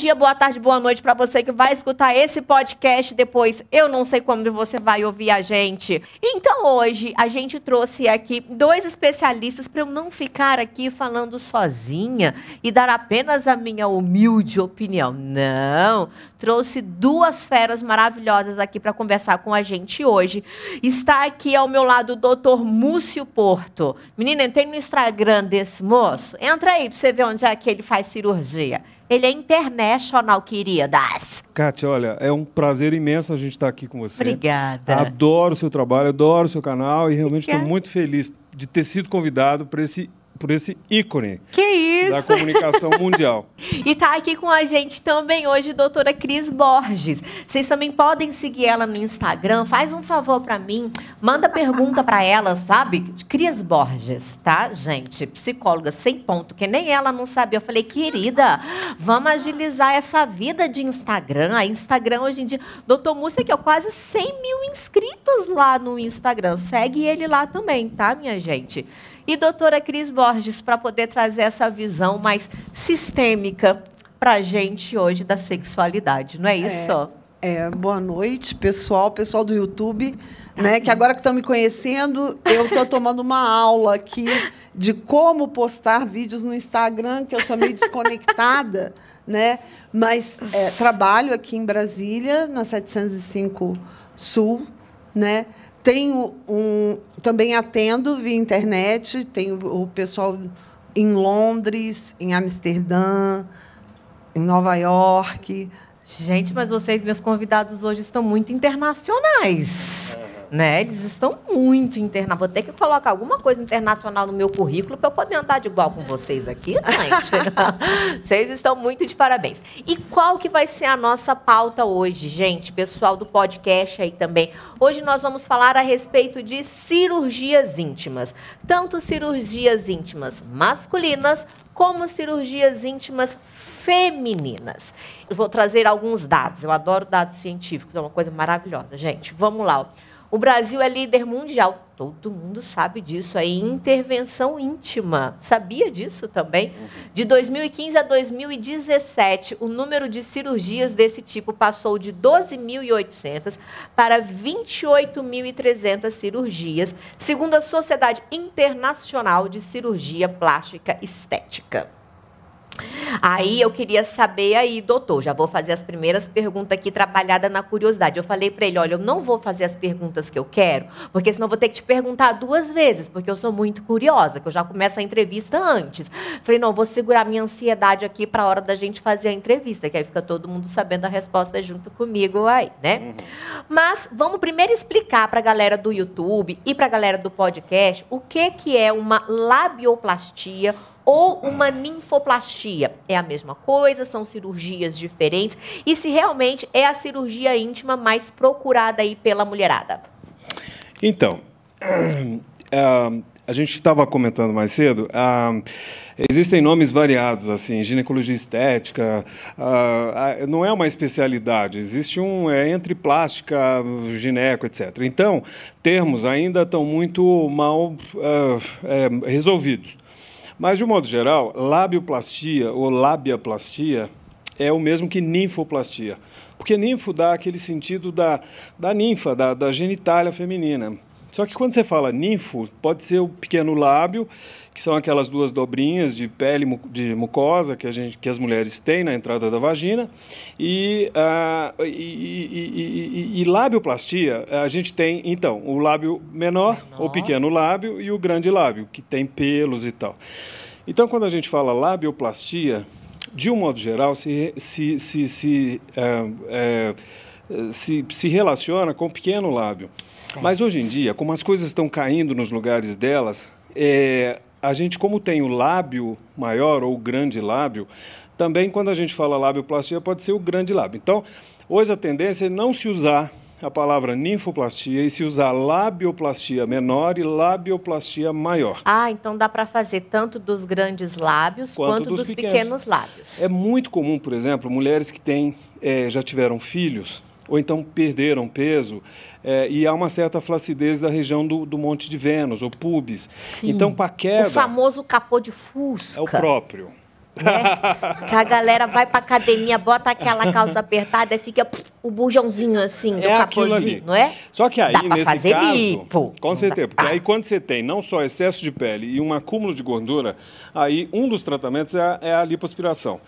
dia, boa tarde, boa noite para você que vai escutar esse podcast depois. Eu não sei quando você vai ouvir a gente. Então hoje a gente trouxe aqui dois especialistas para eu não ficar aqui falando sozinha e dar apenas a minha humilde opinião. Não, trouxe duas feras maravilhosas aqui para conversar com a gente hoje. Está aqui ao meu lado o Dr. Múcio Porto. Menina, entrei no Instagram desse moço. Entra aí para você ver onde é que ele faz cirurgia. Ele é international, queridas. Kátia, olha, é um prazer imenso a gente estar aqui com você. Obrigada. Adoro o seu trabalho, adoro o seu canal e realmente estou muito feliz de ter sido convidado para esse por esse ícone que isso? da comunicação mundial. e está aqui com a gente também hoje doutora Cris Borges. Vocês também podem seguir ela no Instagram. Faz um favor para mim, manda pergunta para ela, sabe? Cris Borges, tá, gente? Psicóloga sem ponto, que nem ela não sabia. Eu falei, querida, vamos agilizar essa vida de Instagram. A Instagram hoje em dia, doutor Múcio aqui, ó, quase 100 mil inscritos lá no Instagram. Segue ele lá também, tá, minha gente? E doutora Cris Borges, para poder trazer essa visão mais sistêmica para a gente hoje da sexualidade, não é isso? É, é, boa noite, pessoal, pessoal do YouTube, né? Que agora que estão me conhecendo, eu estou tomando uma aula aqui de como postar vídeos no Instagram, que eu sou meio desconectada, né? Mas é, trabalho aqui em Brasília, na 705 Sul, né? Tenho um, também atendo via internet, tenho o pessoal em Londres, em Amsterdã, em Nova York. Gente, mas vocês, meus convidados hoje, estão muito internacionais. É né? Eles estão muito internacionais. Vou ter que colocar alguma coisa internacional no meu currículo para eu poder andar de igual com vocês aqui, gente. vocês estão muito de parabéns. E qual que vai ser a nossa pauta hoje, gente? Pessoal do podcast aí também. Hoje nós vamos falar a respeito de cirurgias íntimas. Tanto cirurgias íntimas masculinas como cirurgias íntimas femininas. Eu vou trazer alguns dados. Eu adoro dados científicos, é uma coisa maravilhosa, gente. Vamos lá. O Brasil é líder mundial. Todo mundo sabe disso aí. Intervenção íntima. Sabia disso também? Uhum. De 2015 a 2017, o número de cirurgias desse tipo passou de 12.800 para 28.300 cirurgias, segundo a Sociedade Internacional de Cirurgia Plástica Estética. Aí eu queria saber aí, doutor, já vou fazer as primeiras perguntas aqui trabalhada na curiosidade. Eu falei para ele, olha, eu não vou fazer as perguntas que eu quero, porque senão eu vou ter que te perguntar duas vezes, porque eu sou muito curiosa, que eu já começo a entrevista antes. Falei, não, vou segurar minha ansiedade aqui para a hora da gente fazer a entrevista, que aí fica todo mundo sabendo a resposta junto comigo aí, né? Uhum. Mas vamos primeiro explicar para a galera do YouTube e para a galera do podcast o que que é uma labioplastia ou uma ninfoplastia. É a mesma coisa, são cirurgias diferentes. E se realmente é a cirurgia íntima mais procurada aí pela mulherada? Então, uh, a gente estava comentando mais cedo, uh, existem nomes variados, assim, ginecologia estética, uh, não é uma especialidade, existe um, é entre plástica, gineco, etc. Então, termos ainda estão muito mal é, resolvidos. Mas, de um modo geral, labioplastia ou labiaplastia é o mesmo que ninfoplastia. Porque ninfo dá aquele sentido da, da ninfa, da, da genitália feminina. Só que quando você fala ninfo, pode ser o pequeno lábio, que são aquelas duas dobrinhas de pele de mucosa que, a gente, que as mulheres têm na entrada da vagina. E, uh, e, e, e, e, labioplastia, a gente tem, então, o lábio menor, menor, o pequeno lábio e o grande lábio, que tem pelos e tal. Então, quando a gente fala labioplastia, de um modo geral, se, se, se, se, é, é, se, se relaciona com o pequeno lábio. Mas hoje em dia, como as coisas estão caindo nos lugares delas, é, a gente, como tem o lábio maior ou o grande lábio, também quando a gente fala labioplastia, pode ser o grande lábio. Então, hoje a tendência é não se usar a palavra ninfoplastia e se usar labioplastia menor e labioplastia maior. Ah, então dá para fazer tanto dos grandes lábios quanto, quanto dos, dos pequenos. pequenos. lábios. É muito comum, por exemplo, mulheres que têm, é, já tiveram filhos ou então perderam peso, é, e há uma certa flacidez da região do, do Monte de Vênus, ou pubis. Sim. Então, para queda... O famoso capô de fusca. É o próprio. Né? que a galera vai pra academia, bota aquela calça apertada e fica pff, o bujãozinho assim do É ali. capozinho, não é? Só que aí, Dá pra nesse fazer caso, lipo. com certeza, porque Ah. aí quando você tem não só excesso de pele e um acúmulo de gordura, aí um dos tratamentos é a, é a lipoaspiração.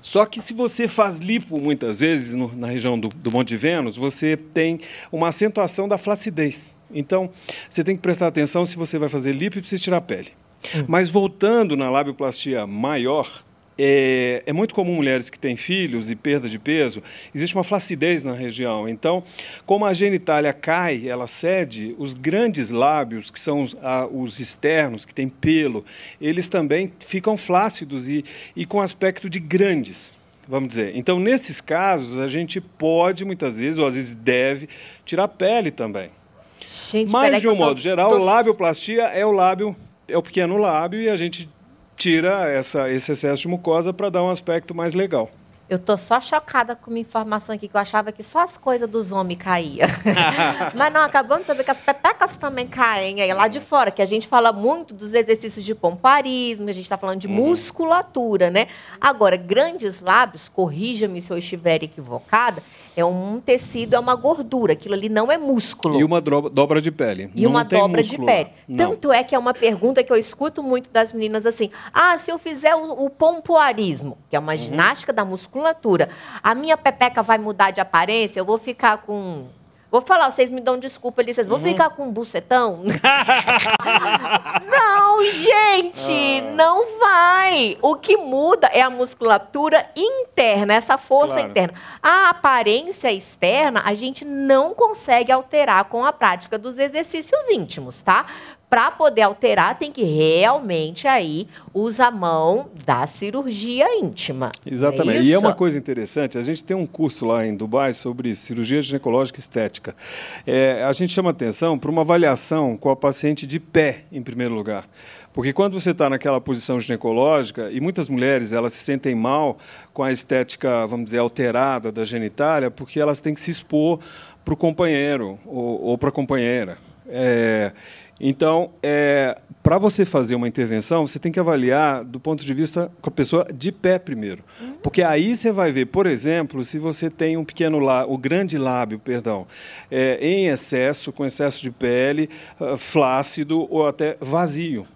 Só que se você faz lipo muitas vezes no- na região do, do Monte de Vênus, você tem uma acentuação da flacidez. Então, você tem que prestar atenção se você vai fazer lipo e precisa tirar a pele. Hum. Mas voltando na labioplastia maior, é, é muito comum mulheres que têm filhos e perda de peso, existe uma flacidez na região. Então, como a genitália cai, ela cede, os grandes lábios, que são os, a- os externos, que têm pelo, eles também ficam flácidos e, e com aspecto de grandes. Vamos dizer. Então, nesses casos, a gente pode, muitas vezes, ou às vezes deve, tirar a pele também. Gente, Mas, de um eu tô- modo geral, tô- labioplastia é o lábio, é o pequeno lábio e a gente tira essa, esse excesso de mucosa para dar um aspecto mais legal. Eu tô só chocada com uma informação aqui que eu achava que só as coisas dos homens caíam. Mas não, acabamos de saber que as pepecas também caem aí lá de fora, que a gente fala muito dos exercícios de pomparismo, a gente está falando de Uhum. musculatura, né? Agora, grandes lábios, corrija-me se eu estiver equivocada, é um tecido, é uma gordura, aquilo ali não é músculo. E uma dobra de pele. E Não uma dobra músculo de pele. Não. Tanto é que é uma pergunta que eu escuto muito das meninas assim: ah, se eu fizer o, o pompoarismo, que é Uhum. uma ginástica da musculatura, a minha pepeca vai mudar de aparência? Eu vou ficar com. Vou falar, vocês me dão desculpa ali, vocês vão Uhum. ficar com um bucetão? não, gente, Ah. não vai. O que muda é a musculatura interna, essa força Claro. interna. A aparência externa a gente não consegue alterar com a prática dos exercícios íntimos, tá? Para poder alterar, tem que realmente aí usar a mão da cirurgia íntima. Exatamente. Não e é uma coisa interessante, a gente tem um curso lá em Dubai sobre cirurgia ginecológica estética. É, a gente chama atenção para uma avaliação com a paciente de pé, em primeiro lugar. Porque quando você está naquela posição ginecológica, e muitas mulheres elas se sentem mal com a estética, vamos dizer, alterada da genitália, porque elas têm que se expor para o companheiro ou, ou para a companheira. É, então, para você fazer uma intervenção, você tem que avaliar do ponto de vista com a pessoa de pé primeiro. Porque aí você vai ver, por exemplo, se você tem um pequeno lábio, o grande lábio, perdão, é, em excesso, com excesso de pele, ah, flácido ou até vazio.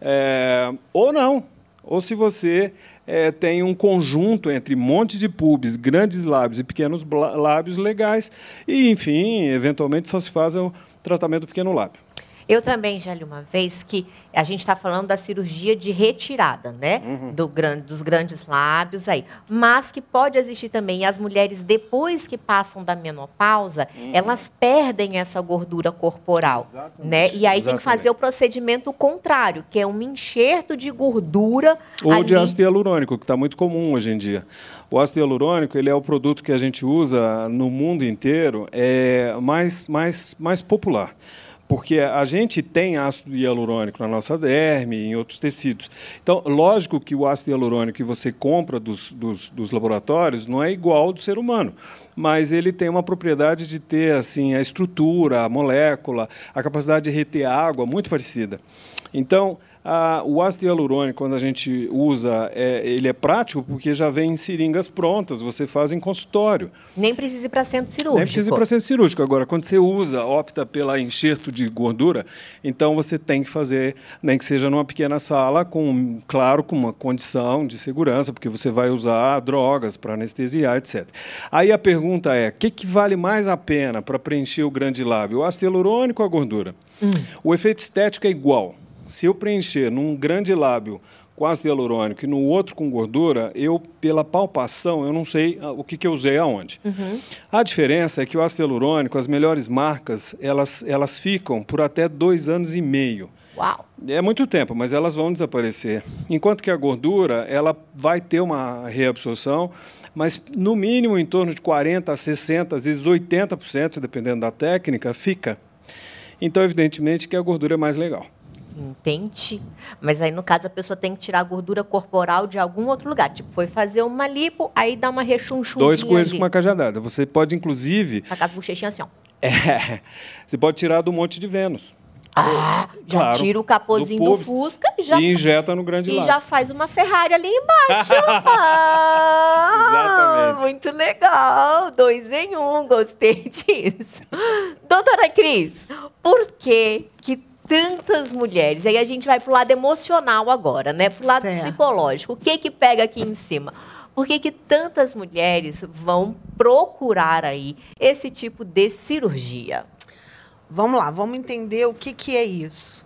É, ou não. Ou se você é, tem um conjunto entre monte de pubs, grandes lábios e pequenos lábios legais. E, enfim, eventualmente só se faz o tratamento do pequeno lábio. Eu também já li uma vez que a gente está falando da cirurgia de retirada, né? Uhum. Do gran- dos grandes lábios aí. Mas que pode existir também. E as mulheres, depois que passam da menopausa, elas perdem essa gordura corporal. Uhum. Exatamente. Né? E aí tem que fazer Exatamente. o procedimento contrário, que é um enxerto de gordura Ou ali. de ácido hialurônico, que está muito comum hoje em dia. O ácido hialurônico ele é o produto que a gente usa no mundo inteiro é mais, mais, mais popular. Porque a gente tem ácido hialurônico na nossa derme e em outros tecidos. Então, lógico que o ácido hialurônico que você compra dos, dos, dos laboratórios não é igual ao do ser humano, mas ele tem uma propriedade de ter assim a estrutura, a molécula, a capacidade de reter água muito parecida. Então, a- o ácido hialurônico, quando a gente usa, é, ele é prático porque já vem em seringas prontas, você faz em consultório. Nem precisa ir para centro cirúrgico. Nem precisa ir para centro cirúrgico. Agora, quando você usa, opta pela enxerto de gordura, então você tem que fazer, nem que seja numa pequena sala, com, claro, com uma condição de segurança, porque você vai usar drogas para anestesiar, etc. Aí a pergunta é: o que, que vale mais a pena para preencher o grande lábio? O ácido hialurônico ou a gordura? O efeito estético é igual. Se eu preencher num grande lábio com ácido hialurônico e no outro com gordura, eu, pela palpação, eu não sei ah, o que, que eu usei aonde. A diferença é que o ácido hialurônico, as melhores marcas, elas, elas ficam por até dois anos e meio. Uau! É muito tempo, mas elas vão desaparecer. Enquanto que a gordura, ela vai ter uma reabsorção, mas no mínimo em torno de 40% a 60%, às vezes 80%, dependendo da técnica, fica. Então, evidentemente, que a gordura é mais legal. Entendi. Mas aí, no caso, a pessoa tem que tirar a gordura corporal de algum outro lugar. Tipo, foi fazer uma lipo, aí dá uma rechonchudinha Dois coelhos ali. com uma cajadada. Você pode, inclusive, Tá com as bochechinhas assim, ó. é, você pode tirar do Monte de Vênus, Ah, já Claro, tira o capozinho do do. Fusca e já, e injeta no grande e lado. já faz uma Ferrari ali embaixo. Ah, Exatamente. Muito legal. Dois em um, gostei disso. Doutora Cris, por que que tantas mulheres, aí a gente vai pro lado emocional agora, né? Pro lado Certo. psicológico. O que que pega aqui em cima? Por que que tantas mulheres vão procurar aí esse tipo de cirurgia? Vamos lá, vamos entender o que, que é isso.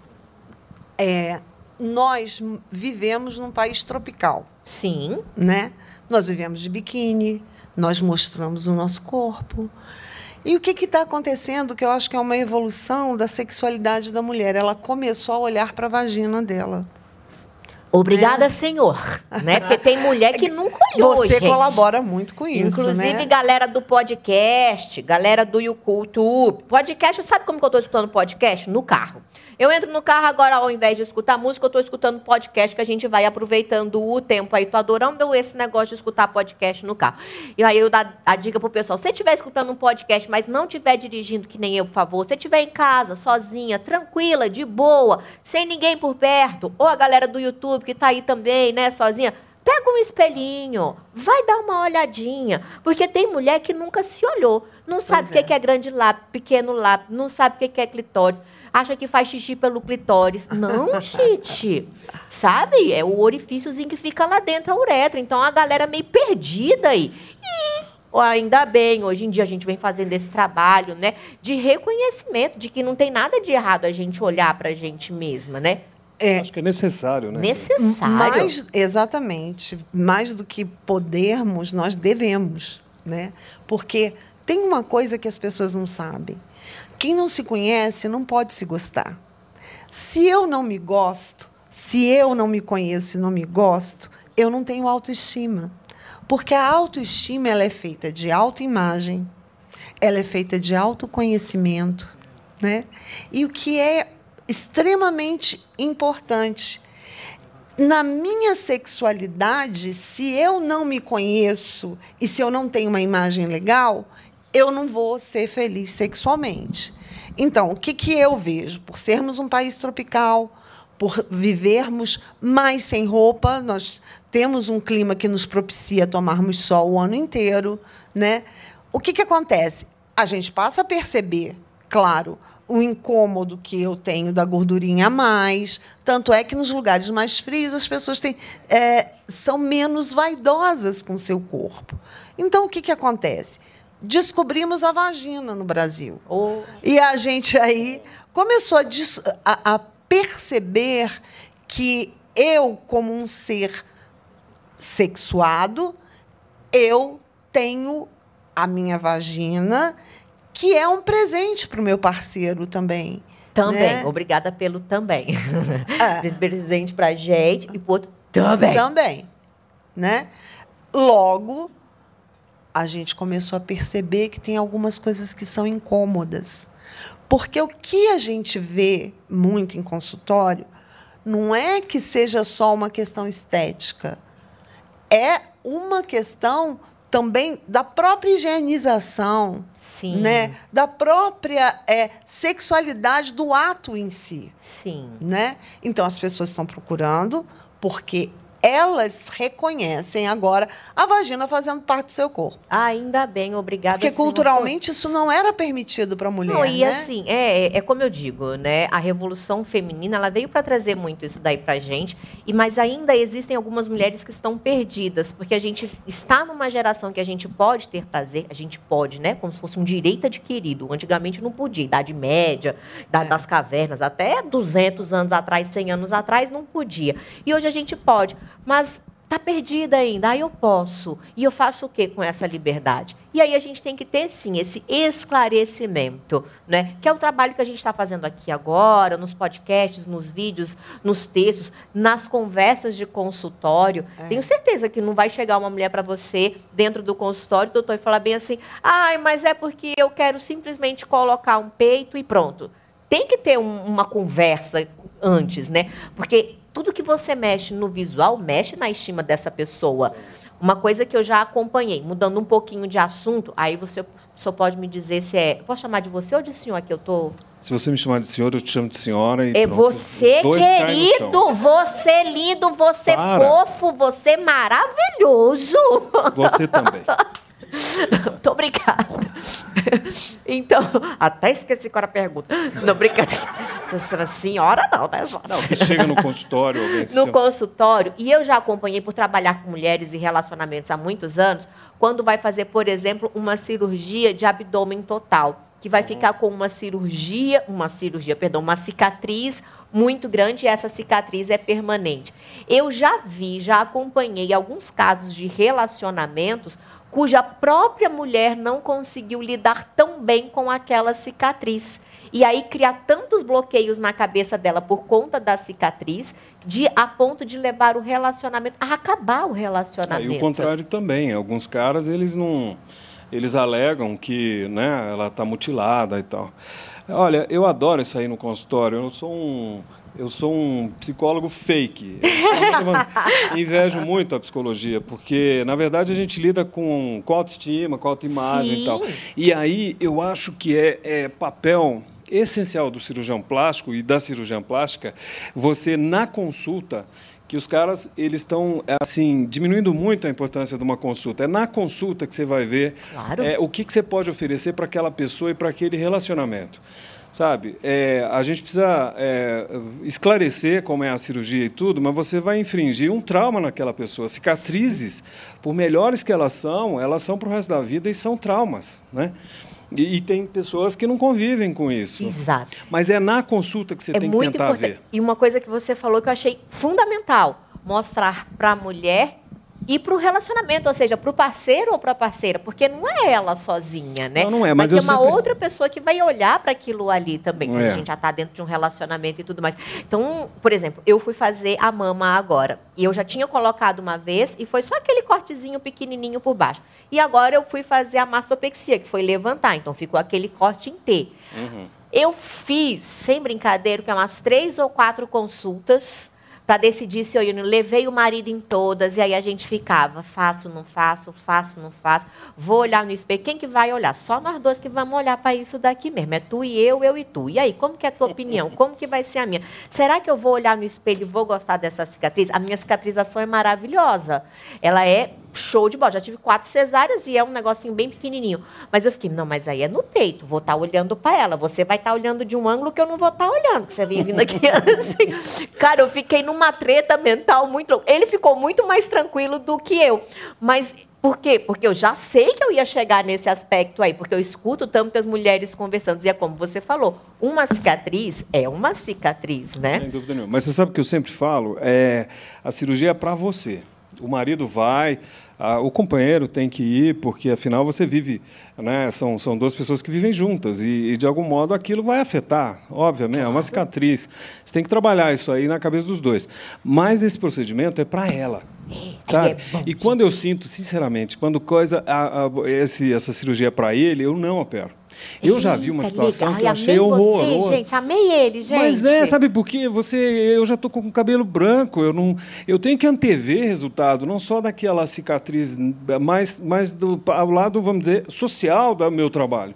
É, nós vivemos num país tropical, Sim, né? Nós vivemos de biquíni, nós mostramos o nosso corpo. E o que está acontecendo, que eu acho que é uma evolução da sexualidade da mulher? Ela começou a olhar para a vagina dela. Obrigada, senhor. Né? Porque tem mulher que nunca olhou, Você gente. colabora muito com isso, Inclusive, né? galera do podcast, galera do YouTube. Podcast, sabe como que eu tô escutando podcast? No carro. Eu entro no carro agora, ao invés de escutar música, eu tô escutando podcast, que a gente vai aproveitando o tempo aí. Tô adorando esse negócio de escutar podcast no carro. E aí eu dou a dica pro pessoal, se você estiver escutando um podcast, mas não estiver dirigindo, que nem eu, por favor, se você estiver em casa, sozinha, tranquila, de boa, sem ninguém por perto, ou a galera do YouTube que tá aí também, né, sozinha, Pega um espelhinho, vai dar uma olhadinha. Porque tem mulher que nunca se olhou. Não sabe o que é. que é grande lápis, pequeno lápis, não sabe o que que é clitóris. Acha que faz xixi pelo clitóris. Não, gente. Sabe? É o orifíciozinho que fica lá dentro, a uretra. Então a galera meio perdida aí. E ainda bem, hoje em dia a gente vem fazendo esse trabalho, né? De reconhecimento, de que não tem nada de errado a gente olhar pra gente mesma, né? É, Acho que é necessário, né? Necessário. Mais, exatamente. Mais do que podermos, nós devemos, né? Porque tem uma coisa que as pessoas não sabem. Quem não se conhece não pode se gostar. Se eu não me gosto, se eu não me conheço e não me gosto, eu não tenho autoestima. Porque a autoestima ela é feita de autoimagem, ela é feita de autoconhecimento, né? E o que é extremamente importante na minha sexualidade, se eu não me conheço e se eu não tenho uma imagem legal, eu não vou ser feliz sexualmente. Então, o que, que eu vejo? Por sermos um país tropical, por vivermos mais sem roupa, nós temos um clima que nos propicia tomarmos sol o ano inteiro, né? O que, que acontece? A gente passa a perceber, claro, o incômodo que eu tenho da gordurinha a mais. Tanto é que nos lugares mais frios as pessoas têm, é, são menos vaidosas com o seu corpo. Então, o que, que acontece? Descobrimos a vagina no Brasil. Ô, E a gente aí começou a- a perceber que eu, como um ser sexuado, eu tenho a minha vagina, que é um presente para o meu parceiro também. Também. né? Obrigada pelo também. É. Esse presente pra gente e pro outro também. Também. Né? Logo, a gente começou a perceber que tem algumas coisas que são incômodas. Porque o que a gente vê muito em consultório não é que seja só uma questão estética. É uma questão também da própria higienização, Sim. né? da própria é, sexualidade do ato em si Sim. né? Então as pessoas estão procurando porque elas reconhecem agora a vagina fazendo parte do seu corpo. Ainda bem, obrigada. Porque culturalmente isso não era permitido para a mulher, Não, e né? assim, é, é, é como eu digo, né? A revolução feminina, ela veio para trazer muito isso daí pra gente, e mas ainda existem algumas mulheres que estão perdidas, porque a gente está numa geração que a gente pode ter prazer, a gente pode, né? Como se fosse um direito adquirido. Antigamente não podia, idade média, da- das cavernas, até 200 anos atrás, 100 anos atrás, não podia. E hoje a gente pode, mas tá perdida ainda. Aí eu posso. E eu faço o que com essa liberdade? E aí a gente tem que ter, sim, esse esclarecimento, né? Que é o trabalho que a gente está fazendo aqui agora, nos podcasts, nos vídeos, nos textos, nas conversas de consultório. Tenho certeza que não vai chegar uma mulher para você dentro do consultório, doutor, e falar bem assim, ai, mas é porque eu quero simplesmente colocar um peito e pronto. Tem que ter um- uma conversa antes, né? Porque tudo que você mexe no visual mexe na estima dessa pessoa. Uma coisa que eu já acompanhei, mudando um pouquinho de assunto, aí você só pode me dizer se é. Posso chamar de você ou de senhor que eu tô? Se você me chamar de senhor, eu te chamo de senhora. E é pronto. você, querido, você lindo, você Para. fofo, você maravilhoso. Você também. Muito obrigada. Então, até esqueci qual era a pergunta. Não, brincadeira. Senhora não, né, Jorge? Não, que chega no consultório no chama- consultório, e eu já acompanhei por trabalhar com mulheres e relacionamentos há muitos anos, quando vai fazer, por exemplo, uma cirurgia de abdômen total, que vai ficar com uma cirurgia, uma cirurgia, perdão, uma cicatriz muito grande e essa cicatriz é permanente. Eu já vi, já acompanhei alguns casos de relacionamentos cuja própria mulher não conseguiu lidar tão bem com aquela cicatriz. E aí criar tantos bloqueios na cabeça dela por conta da cicatriz, de a ponto de levar o relacionamento a acabar o É, relacionamento. e o contrário também. Alguns caras, eles não. Eles alegam que né, ela está mutilada e tal. Olha, eu adoro isso aí no consultório. Eu sou um. Eu sou um psicólogo fake. Invejo muito a psicologia, porque, na verdade, a gente lida com, com autoestima, com autoimagem e tal. Sim. E aí eu acho que é, é papel essencial do cirurgião plástico e da cirurgiã plástica você, na consulta, que os caras eles estão assim diminuindo muito a importância de uma consulta. É na consulta que você vai ver Claro. é, o que, que você pode oferecer para aquela pessoa e para aquele relacionamento. Sabe, é, a gente precisa é, esclarecer como é a cirurgia e tudo, mas você vai infringir um trauma naquela pessoa. Cicatrizes, por melhores que elas são, elas são para o resto da vida e são traumas. Né? E, e tem pessoas que não convivem com isso. Exato. Mas é na consulta que você é tem que tentar importante. ver. E uma coisa que você falou que eu achei fundamental: mostrar para a mulher e para o relacionamento, ou seja, para o parceiro ou para a parceira, porque não é ela sozinha, né? Não, não é, mas ter eu uma sempre- outra pessoa que vai olhar para aquilo ali também, quando É. a gente já está dentro de um relacionamento e tudo mais. Então, por exemplo, eu fui fazer a mama agora, e eu já tinha colocado uma vez, e foi só aquele cortezinho pequenininho por baixo. E agora eu fui fazer a mastopexia, que foi levantar, então ficou aquele corte em T. Uhum. Eu fiz, sem brincadeira, que é umas três ou quatro consultas para decidir se eu ia. Levei o marido em todas e aí a gente ficava, faço, não faço, faço, não faço. Vou olhar no espelho. Quem que vai olhar? Só nós dois que vamos olhar para isso daqui mesmo. É tu e eu, eu e tu. E aí, como que é a tua opinião? Como que vai ser a minha? Será que eu vou olhar no espelho e vou gostar dessa cicatriz? A minha cicatrização é maravilhosa. Ela é show de bola. Já tive quatro cesáreas e é um negocinho bem pequenininho. Mas eu fiquei, não, mas aí é no peito. Vou estar olhando para ela. Você vai estar olhando de um ângulo que eu não vou estar olhando, que você vem vindo aqui assim. Cara, eu fiquei numa treta mental muito louca. Ele ficou muito mais tranquilo do que eu. Mas por quê? Porque eu já sei que eu ia chegar nesse aspecto aí, porque eu escuto tantas mulheres conversando. E é como você falou, uma cicatriz é uma cicatriz, né? Sem dúvida nenhuma. Mas você sabe o que eu sempre falo? É, a cirurgia é para você. O marido vai, a- o companheiro tem que ir, porque afinal você vive, né? São, são duas pessoas que vivem juntas e, e, de algum modo aquilo vai afetar, obviamente, é uma cicatriz. Você tem que trabalhar isso aí na cabeça dos dois. Mas esse procedimento é para ela. Sabe? é e quando eu sinto, sinceramente, quando coisa a- a- esse, essa cirurgia é para ele, eu não opero. Eu já vi uma Eita, situação legal. que eu achei amei. Você, gente, amei ele, gente. Mas é, sabe por quê? Você, eu já estou com o cabelo branco, eu não, eu tenho que antever resultado, não só daquela cicatriz, mas, mas do ao lado, vamos dizer, social do meu trabalho.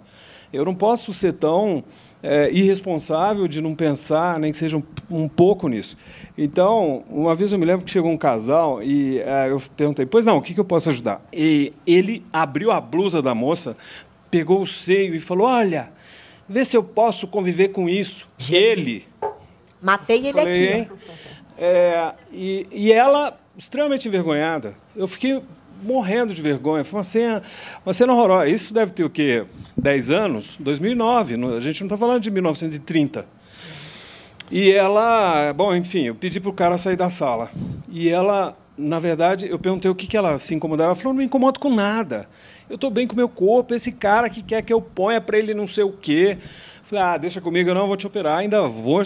Eu não posso ser tão é, irresponsável de não pensar, nem que seja um, um pouco nisso. Então, uma vez eu me lembro que chegou um casal e é, eu perguntei, pois não, o que, que eu posso ajudar? E ele abriu a blusa da moça, pegou o seio e falou, olha, vê se eu posso conviver com isso. Ele. Matei ele Falei, aqui. É, e, e ela, extremamente envergonhada. Eu fiquei morrendo de vergonha. Foi uma cena, uma cena horrorosa. Isso deve ter o quê? 10 anos? 2009. não- A gente não está falando de 1930. E ela, bom, enfim, eu pedi para o cara sair da sala. E ela, na verdade, eu perguntei o que, que ela se incomodava. Ela falou: não me incomodo com nada. Eu estou bem com o meu corpo. Esse cara que quer que eu ponha para ele não sei o quê. Falei, ah, deixa comigo, eu não vou te operar, ainda vou.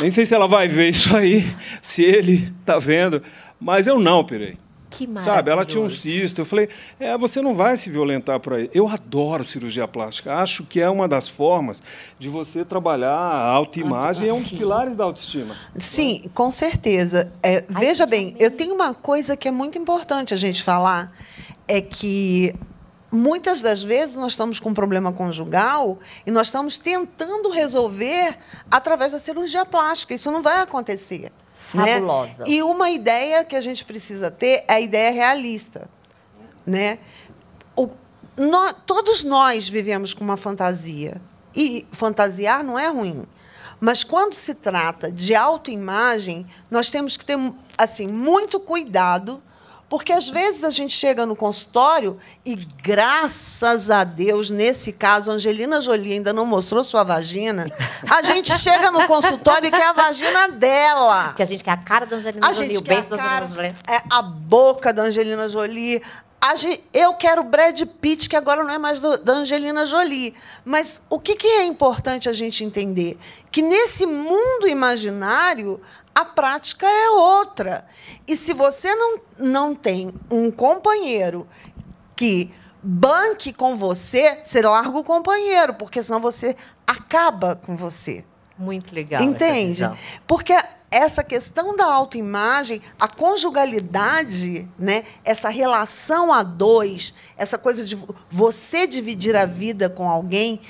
Nem sei se ela vai ver isso aí, se ele está vendo. Mas eu não operei. Que Sabe, ela tinha um cisto. Eu falei, é, você não vai se violentar por aí. Eu adoro cirurgia plástica. Acho que é uma das formas de você trabalhar a autoimagem. É um dos pilares da autoestima. Sim, com certeza. É, veja bem, eu tenho uma coisa que é muito importante a gente falar, é que muitas das vezes nós estamos com um problema conjugal e nós estamos tentando resolver através da cirurgia plástica. Isso não vai acontecer. Né? Fabulosa. E uma ideia que a gente precisa ter é a ideia realista. Né? O, todos nós vivemos com uma fantasia. E fantasiar não é ruim. Mas quando se trata de autoimagem, nós temos que ter assim, muito cuidado, porque às vezes a gente chega no consultório e, graças a Deus, nesse caso, a Angelina Jolie ainda não mostrou sua vagina. A gente chega no consultório e quer a vagina dela. Porque a gente quer a cara da Angelina A Jolie, gente o beijo da Angelina Jolie. é, a boca da Angelina Jolie. Eu quero Brad Pitt, que agora não é mais do- da Angelina Jolie. Mas o que, que é importante a gente entender? Que nesse mundo imaginário, a prática é outra. E se você não, não tem um companheiro que banque com você, você larga o companheiro, porque senão você acaba com você. Muito legal. Entende? Porque essa questão da autoimagem, a conjugalidade, né, essa relação a dois, essa coisa de vo- você dividir a vida com alguém,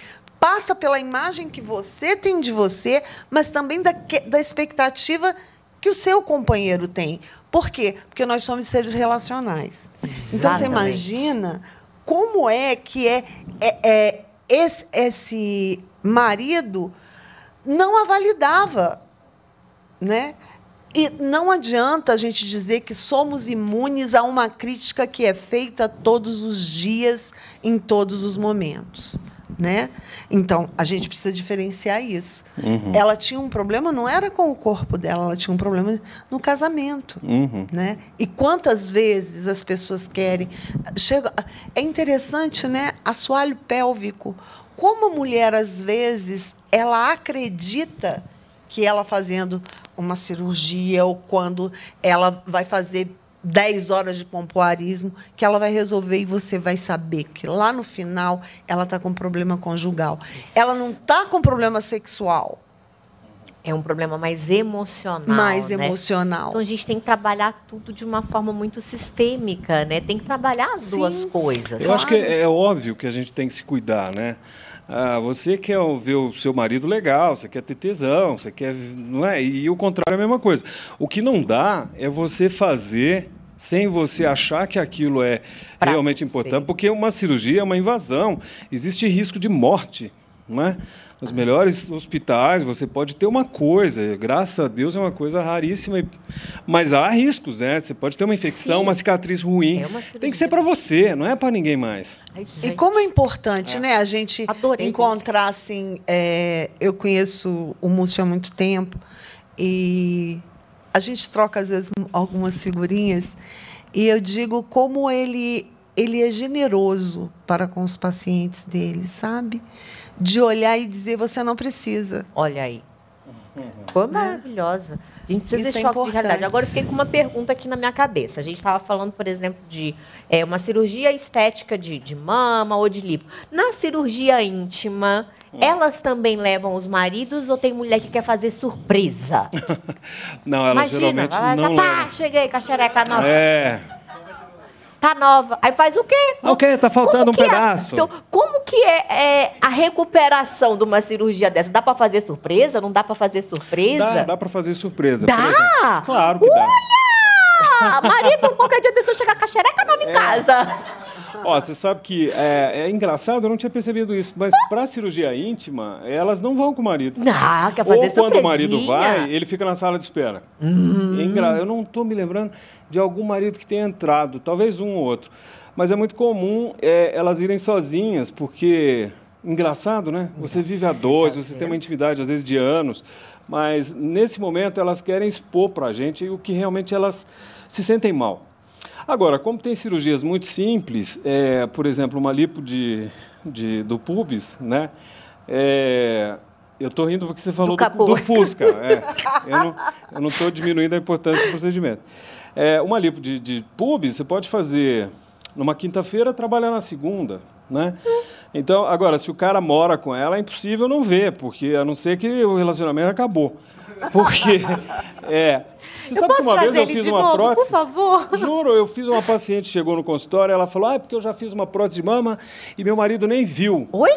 passa pela imagem que você tem de você, mas também da, da expectativa que o seu companheiro tem. Por quê? Porque nós somos seres relacionais. Então, você Exatamente. imagina como é que é, é- é esse, esse marido não a validava, né? E não adianta a gente dizer que somos imunes a uma crítica que é feita todos os dias, em todos os momentos. Né? Então, a gente precisa diferenciar isso. Ela tinha um problema, não era com o corpo dela, ela tinha um problema no casamento. Uhum. Né? E quantas vezes as pessoas querem. Chega, é interessante, né? Assoalho pélvico. Como a mulher, às vezes, ela acredita que ela fazendo uma cirurgia ou quando ela vai fazer 10 horas de pompoarismo, que ela vai resolver e você vai saber que lá no final ela está com problema conjugal. Ela não está com problema sexual, É um problema mais emocional. mais né? emocional. Então a gente tem que trabalhar tudo de uma forma muito sistêmica, né? Tem que trabalhar as Sim. duas coisas. Eu acho que é é óbvio que a gente tem que se cuidar, né? Ah, você quer ver o seu marido legal, você quer ter tesão, você quer. Não é? E, o contrário é a mesma coisa. O que não dá é você fazer sem você achar que aquilo é Pra realmente importante, porque uma cirurgia é uma invasão, existe risco de morte, não é? Nos melhores hospitais você pode ter uma coisa, graças a Deus é uma coisa raríssima, mas há riscos, né? Você pode ter uma infecção, Sim. uma cicatriz ruim. É uma Tem que ser para você, não é para ninguém mais. Ai, E como é importante, né, a gente Adorei encontrar assim. é, eu conheço o Múcio há muito tempo e a gente troca às vezes algumas figurinhas e eu digo como ele ele é generoso para com os pacientes dele, sabe? De olhar e dizer você não precisa. Olha aí. Foi maravilhosa. A gente precisa Né? Isso ter é choque de realidade. Agora eu fiquei com uma pergunta aqui na minha cabeça. A gente estava falando, por exemplo, de é, uma cirurgia estética de, de mama ou de lipo. Na cirurgia íntima, Hum. elas também levam os maridos ou tem mulher que quer fazer surpresa? Não, elas Imagina, geralmente vai, não pá, levam. cheguei com a xereca nova. É. Tá nova. Aí faz o quê? Ah, ok, tá faltando um é? pedaço. Então, como que é, é a recuperação de uma cirurgia dessa? Dá para fazer surpresa? Não dá para fazer surpresa? Dá, dá para fazer surpresa. Dá? Claro que dá. Ah, marido, qualquer dia desse eu chegar com a xereca É. nova em casa. Ó, você sabe que é, é engraçado, eu não tinha percebido isso, mas para cirurgia íntima, elas não vão com o marido. Não, quer fazer Ou quando o marido surpresinha. vai, ele fica na sala de espera. É engra- Eu não estou me lembrando de algum marido que tenha entrado, talvez um ou outro. Mas é muito comum é, elas irem sozinhas, porque. Engraçado, né? Você vive a dois, você tem uma intimidade, às vezes, de anos, mas nesse momento elas querem expor para a gente o que realmente elas se sentem mal. Agora, como tem cirurgias muito simples, é, por exemplo, uma lipo de, de- do pubis, né? É, eu estou rindo porque você falou do, capô. do Fusca. é. eu não estou diminuindo a importância do procedimento. É, uma lipo de, de pubis, você pode fazer numa quinta-feira, trabalha na segunda, né? Então, agora, se o cara mora com ela, é impossível não ver, porque a não ser que o relacionamento acabou. Porque, é... Você eu sabe que uma vez eu fiz uma novo, prótese... por favor? Juro, eu fiz uma paciente, chegou no consultório, ela falou, ah, é porque eu já fiz uma prótese de mama e meu marido nem viu. Oi?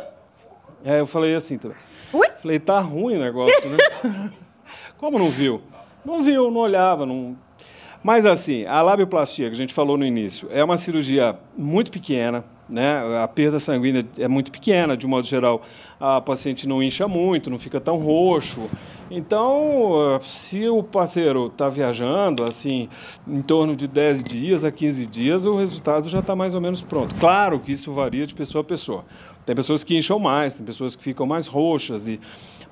É, eu falei assim também. Oi? Falei, tá ruim o negócio, né? Como não viu? Não viu, não olhava, não... Mas assim, a labioplastia que a gente falou no início é uma cirurgia muito pequena, né? A perda sanguínea é muito pequena, de modo geral, a paciente não incha muito, não fica tão roxo. Então, se o parceiro está viajando, assim, em torno de 10 dias a 15 dias, o resultado já está mais ou menos pronto. Claro que isso varia de pessoa a pessoa. Tem pessoas que incham mais, tem pessoas que ficam mais roxas, e...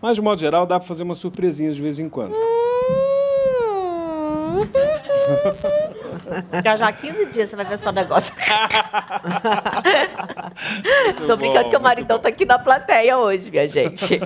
mas, de modo geral, dá para fazer umas surpresinhas de vez em quando. Já já 15 dias você vai ver só negócio. Tô brincando bom, que o maridão bom. tá aqui na plateia hoje, minha gente.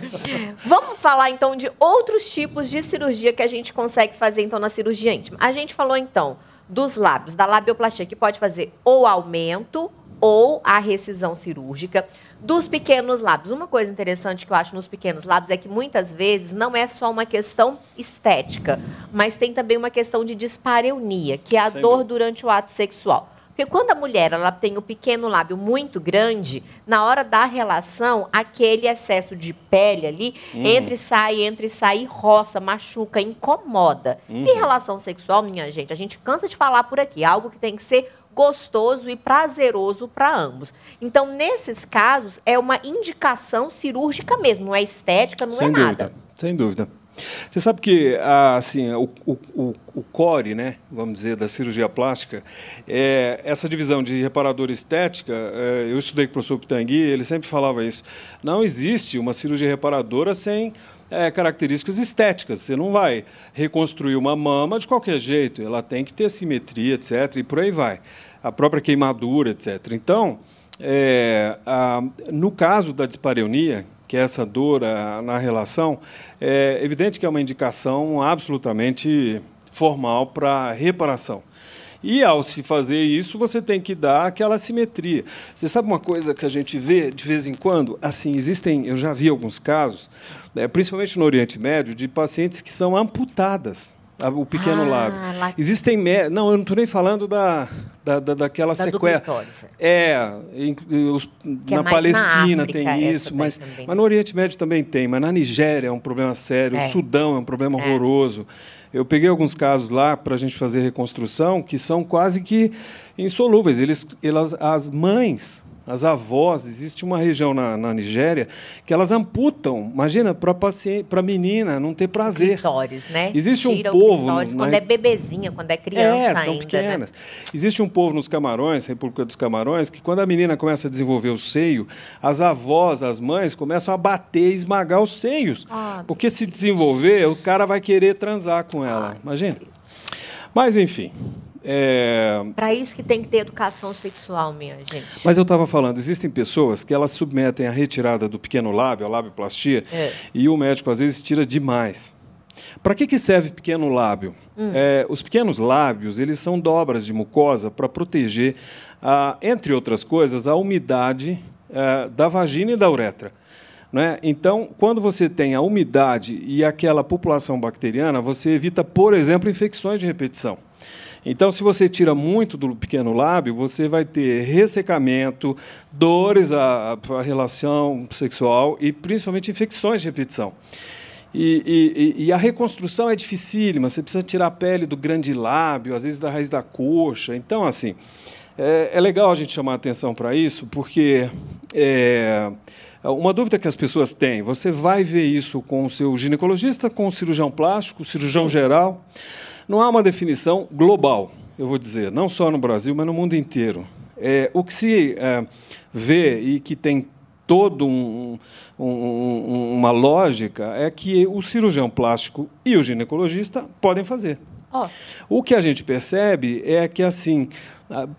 Vamos falar então de outros tipos de cirurgia que a gente consegue fazer então na cirurgia íntima. A gente falou então dos lábios, da labioplastia, que pode fazer ou aumento ou a recisão cirúrgica. Dos pequenos lábios. Uma coisa interessante que eu acho nos pequenos lábios é que muitas vezes não é só uma questão estética, mas tem também uma questão de dispareunia, que é a Sem dor durante o ato sexual. Porque quando a mulher ela tem o pequeno lábio muito grande, na hora da relação, aquele excesso de pele ali entra e sai, entra e sai, roça, machuca, incomoda. Em relação sexual, minha gente, a gente cansa de falar por aqui, é algo que tem que ser gostoso e prazeroso para ambos. Então, nesses casos, é uma indicação cirúrgica mesmo, não é estética, não sem é dúvida, nada. sem dúvida. Você sabe que ah, assim, o, o, o, core, né, vamos dizer, da cirurgia plástica, é, essa divisão de reparador e estética, é, eu estudei com o professor Pitangui, ele sempre falava isso. Não existe uma cirurgia reparadora sem é, características estéticas. Você não vai reconstruir uma mama de qualquer jeito, ela tem que ter simetria, etc. E por aí vai. A própria queimadura, etc. Então, é, a- no caso da dispareunia, que é essa dor a- na relação, é evidente que é uma indicação absolutamente formal para reparação. E ao se fazer isso, você tem que dar aquela simetria. Você sabe uma coisa que a gente vê de vez em quando? Assim, existem, eu já vi alguns casos, né, principalmente no Oriente Médio, de pacientes que são amputadas o pequeno Ah, lábio. lá- Existem, mé- não, eu não estou nem falando da, da, da- daquela Da sequela. É, em- os- é na na Palestina África, tem isso, mas, mas no Oriente Médio também tem, mas na Nigéria é um problema sério, É. o Sudão é um problema É. horroroso. Eu peguei alguns casos lá para a gente fazer reconstrução que são quase que insolúveis. Eles, elas, as mães, as avós, existe uma região na, na Nigéria que elas amputam, imagina, para a menina não ter prazer. Clitóris, né? Existe um Tira o povo clitóris quando é bebezinha, quando é criança é, são ainda, pequenas. né? Existe um povo nos Camarões, República dos Camarões, que quando a menina começa a desenvolver o seio, as avós, as mães começam a bater e esmagar os seios. Ah, porque se desenvolver, o cara vai querer transar com ela. Ai, Imagina. Mas, enfim. É, Para isso que tem que ter educação sexual, minha gente. Mas eu estava falando, existem pessoas que elas submetem a retirada do pequeno lábio, a labioplastia, É. e o médico às vezes tira demais. Para que, que serve pequeno lábio? É, os pequenos lábios eles são dobras de mucosa para proteger, ah, entre outras coisas, a umidade ah, da vagina e da uretra. Né? Então, quando você tem a umidade e aquela população bacteriana, você evita, por exemplo, infecções de repetição. Então, se você tira muito do pequeno lábio, você vai ter ressecamento, dores à, à relação sexual e principalmente infecções de repetição. E, e- e- a reconstrução é dificílima, você precisa tirar a pele do grande lábio, às vezes da raiz da coxa. Então, assim, é, é legal a gente chamar atenção para isso, porque é, uma dúvida que as pessoas têm, você vai ver isso com o seu ginecologista, com o cirurgião plástico, o cirurgião geral. Não há uma definição global, eu vou dizer, não só no Brasil, mas no mundo inteiro. É, o que se é, vê e que tem todo um, um- um- uma lógica é que o cirurgião plástico e o ginecologista podem fazer. Ó, O que a gente percebe é que, assim,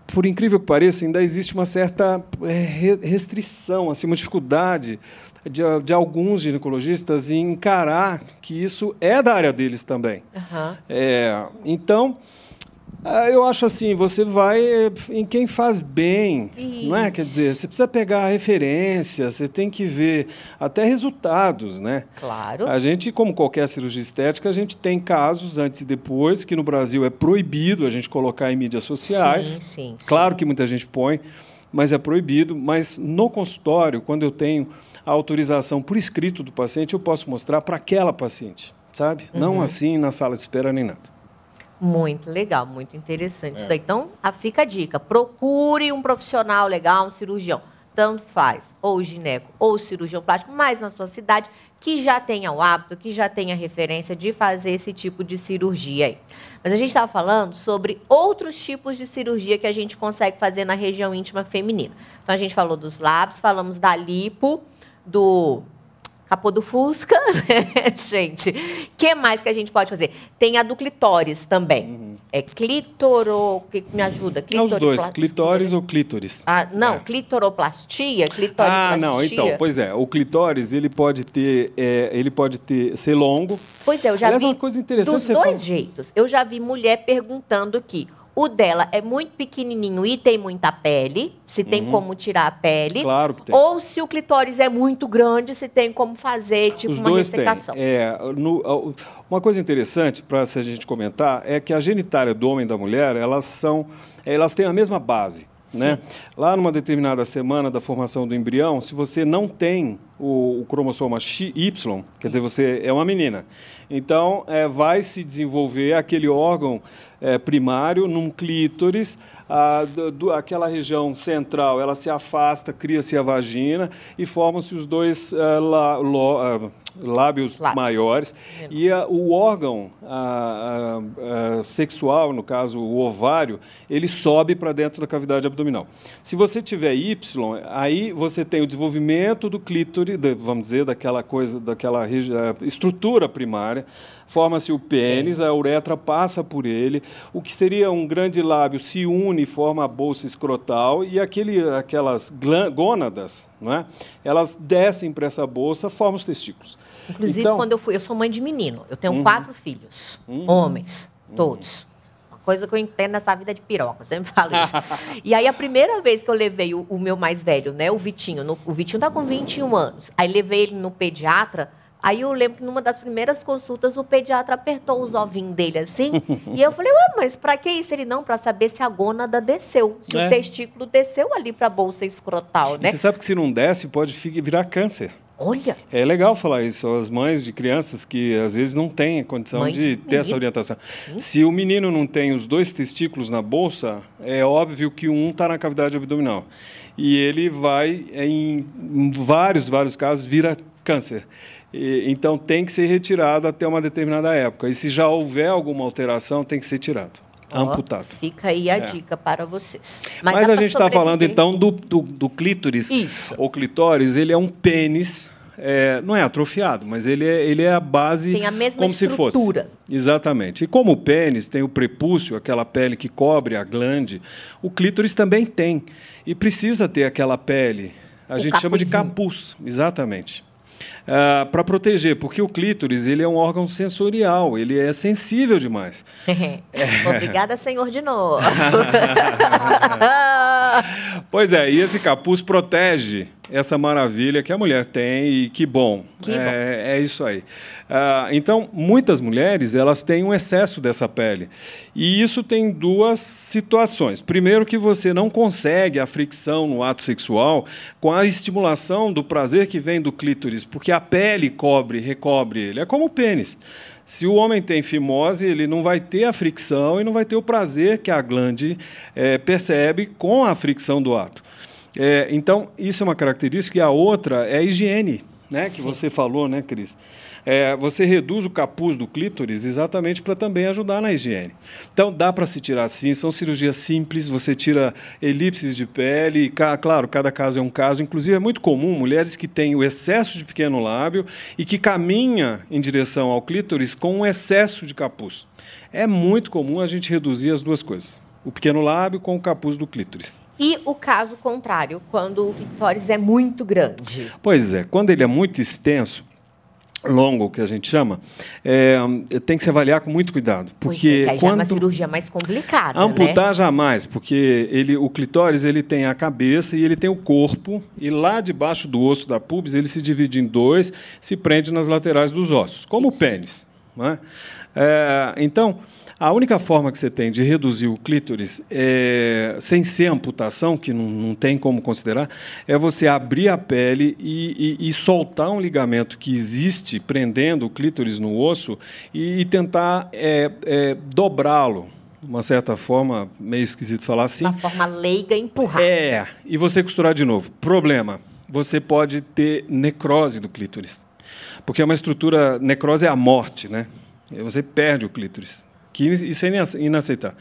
por incrível que pareça, ainda existe uma certa re- restrição, assim, uma dificuldade de, de alguns ginecologistas em encarar que isso é da área deles também. aham. É, então, Ah, eu acho assim, você vai em quem faz bem, não é? Quer dizer, você precisa pegar referência, você tem que ver até resultados, né? Claro. A gente, como qualquer cirurgia estética, a gente tem casos antes e depois, que no Brasil é proibido a gente colocar em mídias sociais. Sim, sim, Claro sim. que muita gente põe, mas é proibido. Mas no consultório, quando eu tenho a autorização por escrito do paciente, eu posso mostrar para aquela paciente, sabe? Não Uhum. assim na sala de espera nem nada. Muito legal, muito interessante É. isso daí. Então, a, fica a dica: procure um profissional legal, um cirurgião. Tanto faz, ou gineco ou cirurgião plástico, mas na sua cidade, que já tenha o hábito, que já tenha referência de fazer esse tipo de cirurgia aí. Mas a gente estava falando sobre outros tipos de cirurgia que a gente consegue fazer na região íntima feminina. Então, a gente falou dos lábios, falamos da lipo, do capô do Fusca, né, gente? O que mais que a gente pode fazer? Tem a do clitóris também. É clitoro... Que me ajuda? É os dois, clitóris ou clítoris. Ah, não, É. clitoroplastia, Ah, clitoriplastia. não, então, pois é, o clitóris, ele pode ter, é, ele pode ter, ser longo. Pois é, eu já Aliás, vi uma coisa interessante dos dois fala- jeitos. Eu já vi mulher perguntando que o dela é muito pequenininho e tem muita pele, se tem como tirar a pele. Uhum. Claro que tem. Ou se o clitóris é muito grande, se tem como fazer, tipo, Os uma dois têm. ressecação. É, no- uma coisa interessante para a gente comentar é que a genitália do homem e da mulher, elas são, elas têm a mesma base. Né? Lá numa determinada semana da formação do embrião, se você não tem o, o cromossoma XY, quer dizer, você é uma menina, então é, vai se desenvolver aquele órgão é, primário num clítoris, a, do- aquela região central ela se afasta, cria-se a vagina e formam-se os dois é, lá- lo- ah, lábios, Lábios. maiores. E a- o órgão sexual, no caso o ovário, ele sobe para dentro da cavidade abdominal. Se você tiver Y, aí você tem o desenvolvimento do clítoris, da- vamos dizer, daquela coisa, daquela estrutura primária, forma-se o pênis, a uretra passa por ele, o que seria um grande lábio se une forma a bolsa escrotal e aquele, aquelas gônadas, não é? elas descem para essa bolsa, formam os testículos. Inclusive, Então- quando eu fui, eu sou mãe de menino. Eu tenho Uhum. quatro filhos, homens, todos. Uma coisa que eu entendo nessa vida de piroca, eu sempre falo isso. e aí, a primeira vez que eu levei o, o meu mais velho, né, o Vitinho, no- o Vitinho tá com 21 anos, aí levei ele no pediatra, aí eu lembro que numa das primeiras consultas, o pediatra apertou os ovinhos dele assim, e eu falei, ué, mas pra que isso? Ele não, pra saber se a gônada desceu, se É. o testículo desceu ali pra bolsa escrotal, E né? você sabe que se não desce, pode virar câncer. Olha, É legal falar isso. As mães de crianças que às vezes não têm condição Mãe de de ter essa menino. orientação. Se o menino não tem os dois testículos na bolsa, é óbvio que um está na cavidade abdominal. E ele vai, em vários, vários casos, vira câncer. E- então tem que ser retirado até uma determinada época. E se já houver alguma alteração, tem que ser tirado, ó, amputado. fica aí a É. dica para vocês. Mas, dá a gente está falando então do, do, do clítoris. Isso. O clitóris, ele é um pênis, é, não é atrofiado, mas ele é, ele é a base Tem a mesma como se estrutura. fosse. Exatamente. E como o pênis tem o prepúcio, aquela pele que cobre a glande, o clítoris também tem. E precisa ter aquela pele. A O gente chama de capuz, exatamente. Para proteger, porque o clítoris ele é um órgão sensorial, ele é sensível demais. Obrigada, senhor, de novo. Pois é, e esse capuz protege essa maravilha que a mulher tem e que bom. Que é, é isso aí. Ah, então, muitas mulheres elas têm um excesso dessa pele. E isso tem duas situações. Primeiro, que você não consegue a fricção no ato sexual com a estimulação do prazer que vem do clítoris, porque a pele cobre, recobre ele. É como o pênis. Se o homem tem fimose, ele não vai ter a fricção e não vai ter o prazer que a glande eh, percebe com a fricção do ato. Eh, então, isso é uma característica. E a outra é a higiene, né, que você falou, né, Cris? É, você reduz o capuz do clítoris exatamente para também ajudar na higiene. Então, dá para se tirar sim, são cirurgias simples, você tira elipses de pele, e, claro, cada caso é um caso. Inclusive, é muito comum mulheres que têm o excesso de pequeno lábio e que caminha em direção ao clítoris com um excesso de capuz. É muito comum a gente reduzir as duas coisas, o pequeno lábio com o capuz do clítoris. E o caso contrário, quando o clitóris é muito grande. Pois é, quando ele é muito extenso, longo, que a gente chama, é, tem que se avaliar com muito cuidado. Porque pois é, quando... já é uma cirurgia mais complicada. Amputar né? jamais, porque ele, o clitóris ele tem a cabeça e ele tem o corpo, e lá debaixo do osso da pubis ele se divide em dois, se prende nas laterais dos ossos, como Isso. o pênis. Né? É, então, a única forma que você tem de reduzir o clítoris, é, sem ser amputação, que não, não, tem como considerar, é você abrir a pele e, e, e soltar um ligamento que existe prendendo o clítoris no osso e, e tentar é, é, dobrá-lo de uma certa forma, meio esquisito falar assim. Uma forma leiga empurrar. É, e você costurar de novo. Problema, você pode ter necrose do clítoris. Porque é uma estrutura, necrose é a morte, né? Você perde o clítoris. Que isso é inaceitável.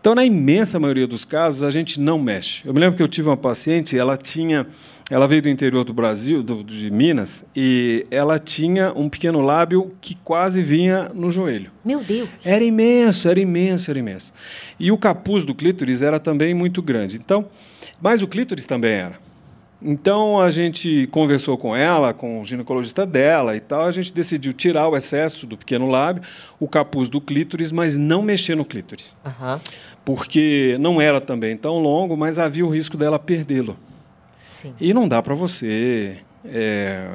Então, na imensa maioria dos casos, a gente não mexe. Eu me lembro que eu tive uma paciente, ela tinha, ela veio do interior do Brasil, do, de Minas, e ela tinha um pequeno lábio que quase vinha no joelho. Meu Deus! Era imenso, era imenso, era imenso. E o capuz do clítoris era também muito grande. Então, mas o clítoris também era. Então a gente conversou com ela, com o ginecologista dela e tal. A gente decidiu tirar o excesso do pequeno lábio, o capuz do clítoris, mas não mexer no clítoris. Uhum. Porque não era também tão longo, mas havia o risco dela perdê-lo. E não dá para você é,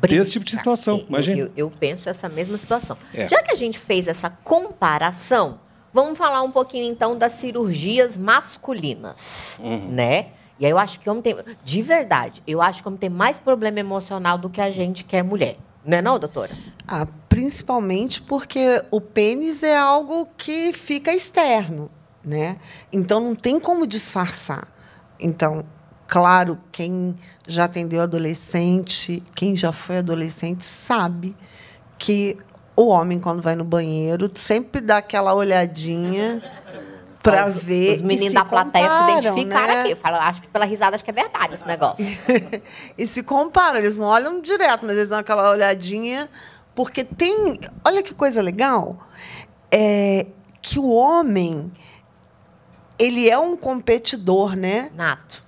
ter esse tipo de situação. Imagina. Eu, eu, penso essa mesma situação. É. Já que a gente fez essa comparação, vamos falar um pouquinho então das cirurgias masculinas, uhum. né? E aí eu acho que homem tem. De verdade, eu acho que homem tem mais problema emocional do que a gente que é mulher. Não é não, doutora? Ah, principalmente porque o pênis é algo que fica externo, né? Então não tem como disfarçar. Então, claro, quem já atendeu adolescente, quem já foi adolescente sabe que o homem quando vai no banheiro sempre dá aquela olhadinha para ver. Os meninos da plateia se identificaram né? aqui. Eu falo, acho que pela risada acho que é verdade esse negócio. e se comparam, eles não olham direto, mas eles dão aquela olhadinha, porque tem. Olha que coisa legal. É que o homem ele é um competidor, né? Nato.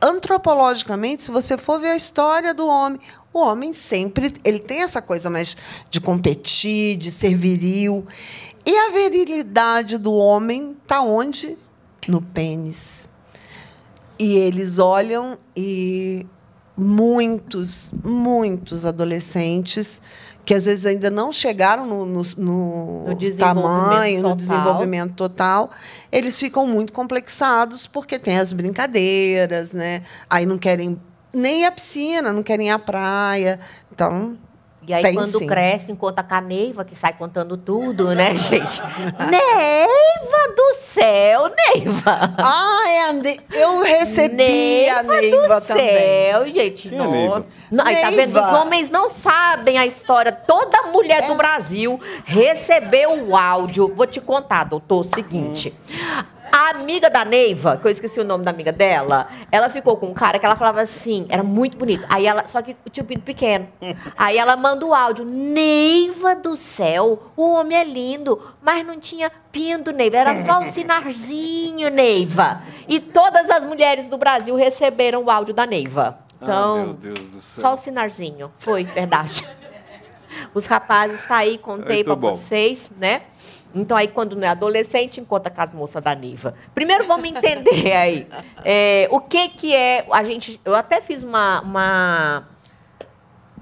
Antropologicamente, se você for ver a história do homem, o homem sempre ele tem essa coisa mais de competir, de ser viril. E a virilidade do homem está onde? No pênis. E eles olham e muitos, muitos adolescentes que às vezes ainda não chegaram no, no, no, no tamanho, total. no desenvolvimento total, eles ficam muito complexados porque tem as brincadeiras, né? Aí não querem nem à piscina, não querem ir à praia. Então, e aí, Tem, quando sim. cresce, com a Neiva, que sai contando tudo, né, gente? Neiva do céu, Neiva! Ah, é a ne... eu recebi Neiva a Neiva do também. céu, gente. Quem é Neiva? Não, aí, tá vendo? Os homens não sabem a história. Toda mulher é. do Brasil recebeu o áudio. Vou te contar, doutor, o seguinte. Hum. A amiga da Neiva, que eu esqueci o nome da amiga dela, ela ficou com um cara que ela falava assim, era muito bonito. Aí ela, só que tinha um pinto pequeno. Aí ela manda o áudio, Neiva do céu, o homem é lindo, mas não tinha pinto, Neiva, era só o sinarzinho, Neiva. E todas as mulheres do Brasil receberam o áudio da Neiva. Então, oh, só o sinarzinho. Foi, verdade. Os rapazes tá aí, contei para vocês, né? Então, aí, quando não é adolescente, encontra com as moças da Niva. Primeiro, vamos entender aí é, o que, que é. A gente, eu até fiz uma, uma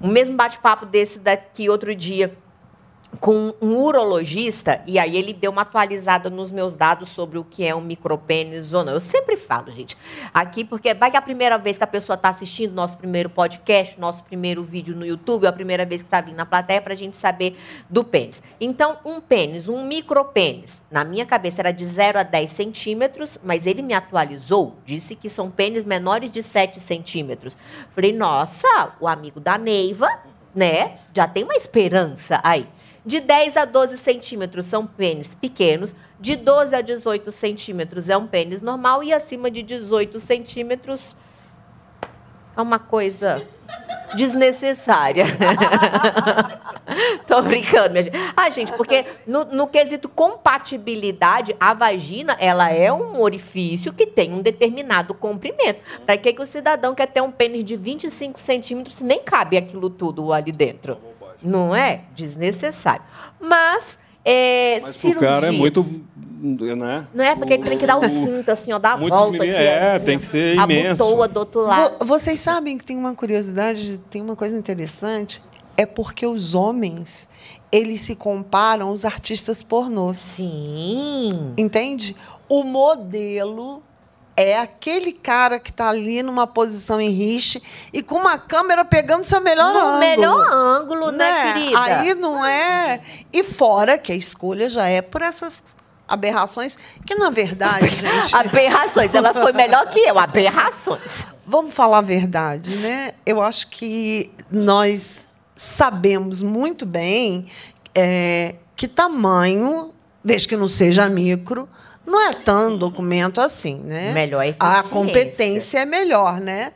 um mesmo bate-papo desse daqui outro dia com um urologista, e aí ele deu uma atualizada nos meus dados sobre o que é um micropênis ou não. Eu sempre falo, gente, aqui, porque vai que é a primeira vez que a pessoa está assistindo nosso primeiro podcast, nosso primeiro vídeo no YouTube, ou a primeira vez que está vindo na plateia, para a gente saber do pênis. Então, um pênis, um micropênis, na minha cabeça era de 0 a 10 centímetros, mas ele me atualizou, disse que são pênis menores de 7 centímetros. Falei, nossa, o amigo da Neiva, né, já tem uma esperança aí. De 10 a 12 centímetros são pênis pequenos, de 12 a 18 centímetros é um pênis normal e acima de 18 centímetros é uma coisa desnecessária. Tô brincando, minha gente. Ah, gente, porque no, no quesito compatibilidade, a vagina, ela é um orifício que tem um determinado comprimento. Para que, que o cidadão quer ter um pênis de 25 centímetros se nem cabe aquilo tudo ali dentro? Não é? Desnecessário. Mas, é, Mas pro cara é cirurgias- muito. Né? Não é? Porque ele tem que dar o cinto, assim, ó, dar a Muitos volta meninos- aqui, é, assim, tem que ser imenso. Abotoa do outro lado. Vo- Vocês sabem que tem uma curiosidade, tem uma coisa interessante, é porque os homens, eles se comparam aos artistas pornôs. Sim. Entende? O modelo é aquele cara que está ali numa posição em riche e com uma câmera pegando seu melhor no ângulo. melhor ângulo, né, querida? Aí não é. E fora que a escolha já é por essas aberrações, que na verdade, gente. Aberrações. Ela foi melhor que eu. Aberrações. Vamos falar a verdade, né? Eu acho que nós sabemos muito bem é, que tamanho, desde que não seja micro, não é tão documento assim, né? Melhor A competência é melhor, né?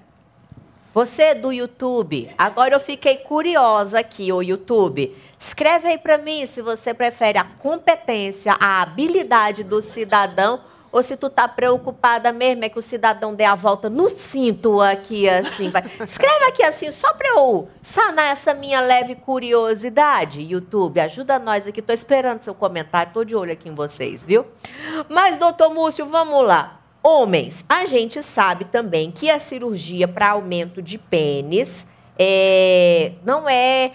Você do YouTube, agora eu fiquei curiosa aqui, ô YouTube. Escreve aí pra mim se você prefere a competência, a habilidade do cidadão ou se tu tá preocupada mesmo é que o cidadão dê a volta no cinto aqui assim, vai. Escreve aqui assim só pra eu sanar essa minha leve curiosidade. YouTube, ajuda nós aqui. Tô esperando seu comentário, tô de olho aqui em vocês, viu? Mas doutor Múcio, vamos lá. Homens, a gente sabe também que a cirurgia para aumento de pênis é, não é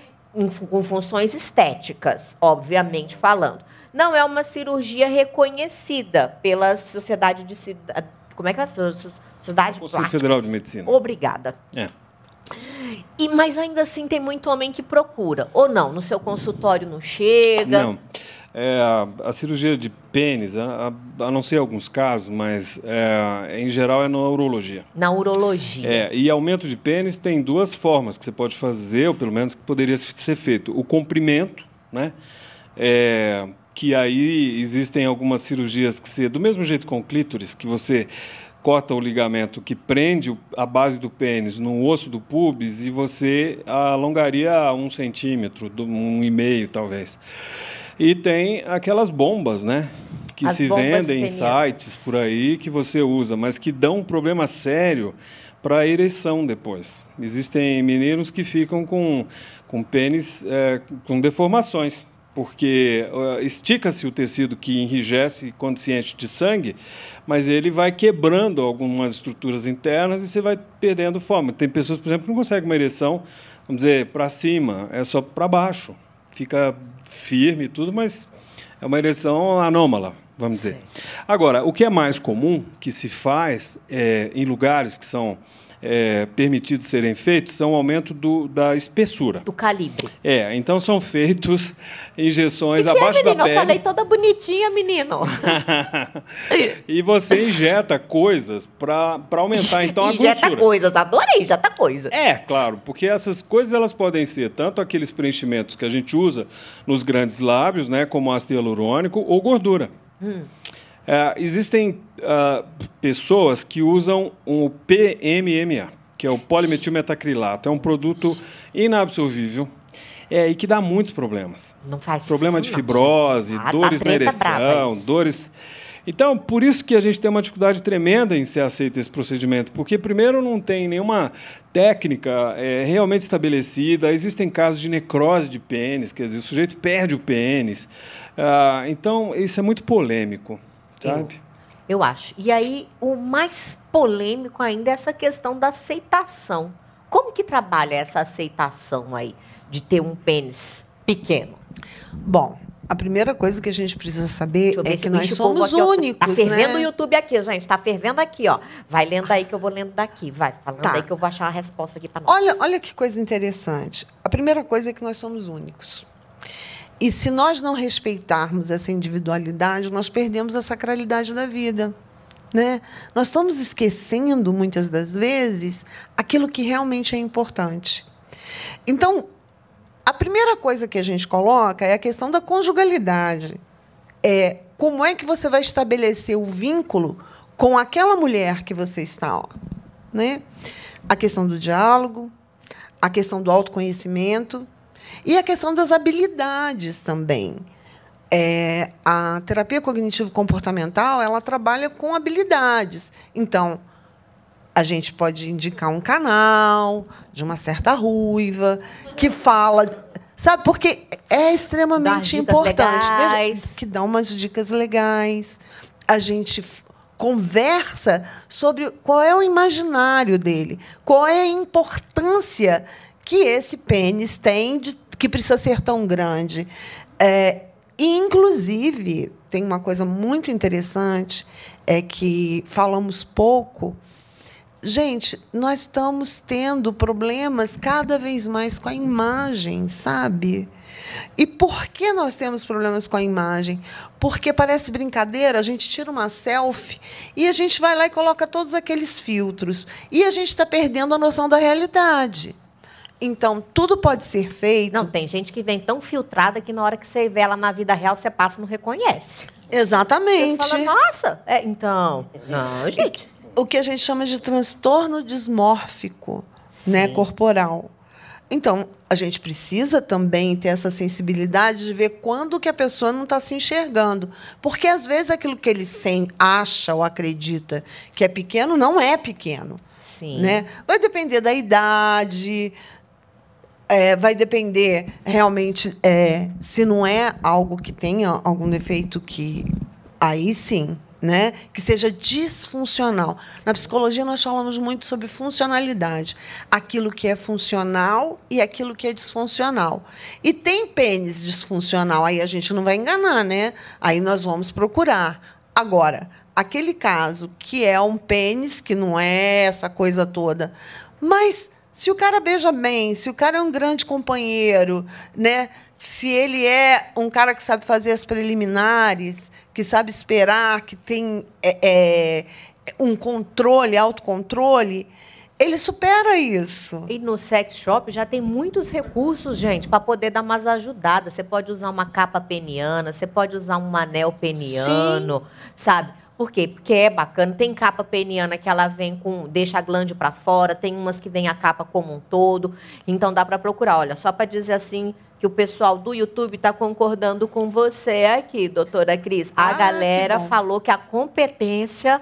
com funções estéticas, obviamente falando. Não é uma cirurgia reconhecida pela Sociedade de Ci- como é que é? So- Sociedade Conselho. Federal de Medicina. Obrigada. É. E mas ainda assim tem muito homem que procura, ou não? No seu consultório não chega? Não. É, a, a cirurgia de pênis, a, a- a não ser alguns casos, mas é, em geral é na urologia. Na urologia. É, e aumento de pênis tem duas formas que você pode fazer, ou pelo menos que poderia ser feito. O comprimento, né? É, que aí existem algumas cirurgias que se, do mesmo jeito com o clítoris, que você corta o ligamento que prende a base do pênis no osso do pubis e você alongaria um centímetro, um e meio talvez. E tem aquelas bombas, né? Que As se vendem em sites por aí que você usa, mas que dão um problema sério para a ereção depois. Existem meninos que ficam com, com pênis é, com deformações, porque eh, estica-se o tecido que enrijece quando se enche de sangue, mas ele vai quebrando algumas estruturas internas e você vai perdendo forma. Tem pessoas, por exemplo, que não conseguem uma ereção, vamos dizer, para cima, é só para baixo. Fica firme e tudo, mas é uma ereção anômala, vamos dizer. Agora, o que é mais comum que se faz é, em lugares que são é, permitidos serem feitos são o aumento do, da espessura. Do calibre. É, então são feitos injeções que que é, abaixo da pele. Eu falei toda bonitinha, menino. e você injeta coisas para aumentar então a Injeta grossura. coisas, adorei, injeta coisas. É, claro, porque essas coisas elas podem ser tanto aqueles preenchimentos que a gente usa nos grandes lábios, né, como ácido hialurônico ou gordura. É, existem ah, pessoas que usam o PMMA, que é o polimetilmetacrilato. É um produto inabsorvível é, e que dá muitos problemas. Não faz Problema isso, de não, fibrose, gente. Ah, tá dores na ereção, dores. Então, por isso que a gente tem uma dificuldade tremenda em ser aceito esse procedimento, porque primeiro não tem nenhuma técnica é, realmente estabelecida, existem casos de necrose de pênis, quer dizer, o sujeito perde o pênis. Ah, então, isso é muito polêmico, sabe? Eu acho. E aí, o mais polêmico ainda é essa questão da aceitação. Como que trabalha essa aceitação aí de ter um pênis pequeno? Bom, a primeira coisa que a gente precisa saber eu é que nós somos aqui, ó, únicos, Tá fervendo né? o YouTube aqui, gente. Tá fervendo aqui, ó. Vai lendo aí que eu vou lendo daqui. Vai, falando Tá. aí que eu vou achar uma resposta aqui pra nós. Olha, olha que coisa interessante. A primeira coisa é que nós somos únicos. E se nós não respeitarmos essa individualidade, nós perdemos a sacralidade da vida. Né? Nós estamos esquecendo, muitas das vezes, aquilo que realmente é importante. Então, a primeira coisa que a gente coloca é a questão da conjugalidade. É como é que você vai estabelecer o vínculo com aquela mulher que você está, ó, né? A questão do diálogo, a questão do autoconhecimento. E a questão das habilidades também. É, a terapia cognitivo-comportamental ela trabalha com habilidades. Então, a gente pode indicar um canal de uma certa ruiva que fala. Sabe, porque é extremamente importante. Legais. Que dá umas dicas legais. A gente conversa sobre qual é o imaginário dele, qual é a importância que esse pênis tem, de, que precisa ser tão grande. É, inclusive, tem uma coisa muito interessante, é que falamos pouco. Gente, nós estamos tendo problemas cada vez mais com a imagem, sabe? E por que nós temos problemas com a imagem? Porque parece brincadeira, a gente tira uma selfie e a gente vai lá e coloca todos aqueles filtros. E a gente está perdendo a noção da realidade. Então, tudo pode ser feito. Não, tem gente que vem tão filtrada que na hora que você vê ela na vida real, você passa e não reconhece. Exatamente. Você fala, nossa, é, então. Não, gente. O que a gente chama de transtorno dismórfico né, corporal. Então, a gente precisa também ter essa sensibilidade de ver quando que a pessoa não está se enxergando. Porque, às vezes, aquilo que ele sem, acha ou acredita que é pequeno, não é pequeno. Sim. Né? Vai depender da idade, é, vai depender realmente é, se não é algo que tenha algum defeito que aí sim né, que seja disfuncional. Na psicologia, nós falamos muito sobre funcionalidade. Aquilo que é funcional e aquilo que é disfuncional. E tem pênis disfuncional, aí a gente não vai enganar, né? Aí nós vamos procurar. Agora, aquele caso que é um pênis, que não é essa coisa toda, mas se o cara beija bem, se o cara é um grande companheiro, né? se ele é um cara que sabe fazer as preliminares, que sabe esperar, que tem é, é, um controle, autocontrole, ele supera isso. E no sex shop já tem muitos recursos, gente, para poder dar umas ajudadas. Você pode usar uma capa peniana, você pode usar um anel peniano, Sim. sabe? Por quê? Porque é bacana. Tem capa peniana que ela vem com deixa a glande para fora, tem umas que vem a capa como um todo. Então dá para procurar. Olha, só para dizer assim que o pessoal do YouTube está concordando com você aqui, doutora Cris. A ah, galera falou que a competência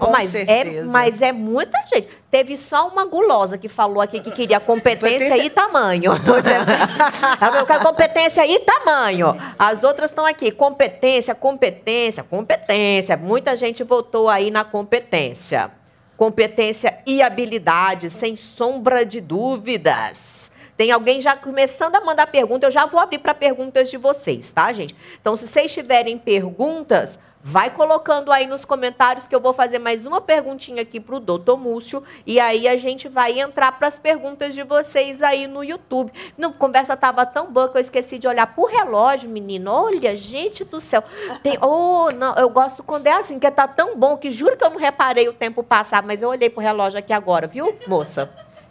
com mas é, certeza. é, mas é muita gente. Teve só uma gulosa que falou aqui que queria competência, competência... e tamanho. Pois é. Eu quero competência e tamanho. As outras estão aqui. Competência, competência, competência. Muita gente votou aí na competência. Competência e habilidade, sem sombra de dúvidas. Tem alguém já começando a mandar pergunta. Eu já vou abrir para perguntas de vocês, tá, gente? Então, se vocês tiverem perguntas, Vai colocando aí nos comentários que eu vou fazer mais uma perguntinha aqui para o doutor Múcio. E aí a gente vai entrar para as perguntas de vocês aí no YouTube. Não, a conversa estava tão boa que eu esqueci de olhar para o relógio, menino. Olha, gente do céu. Tem, oh, não, eu gosto quando é assim, que tá tão bom que juro que eu não reparei o tempo passar, mas eu olhei para o relógio aqui agora, viu, moça?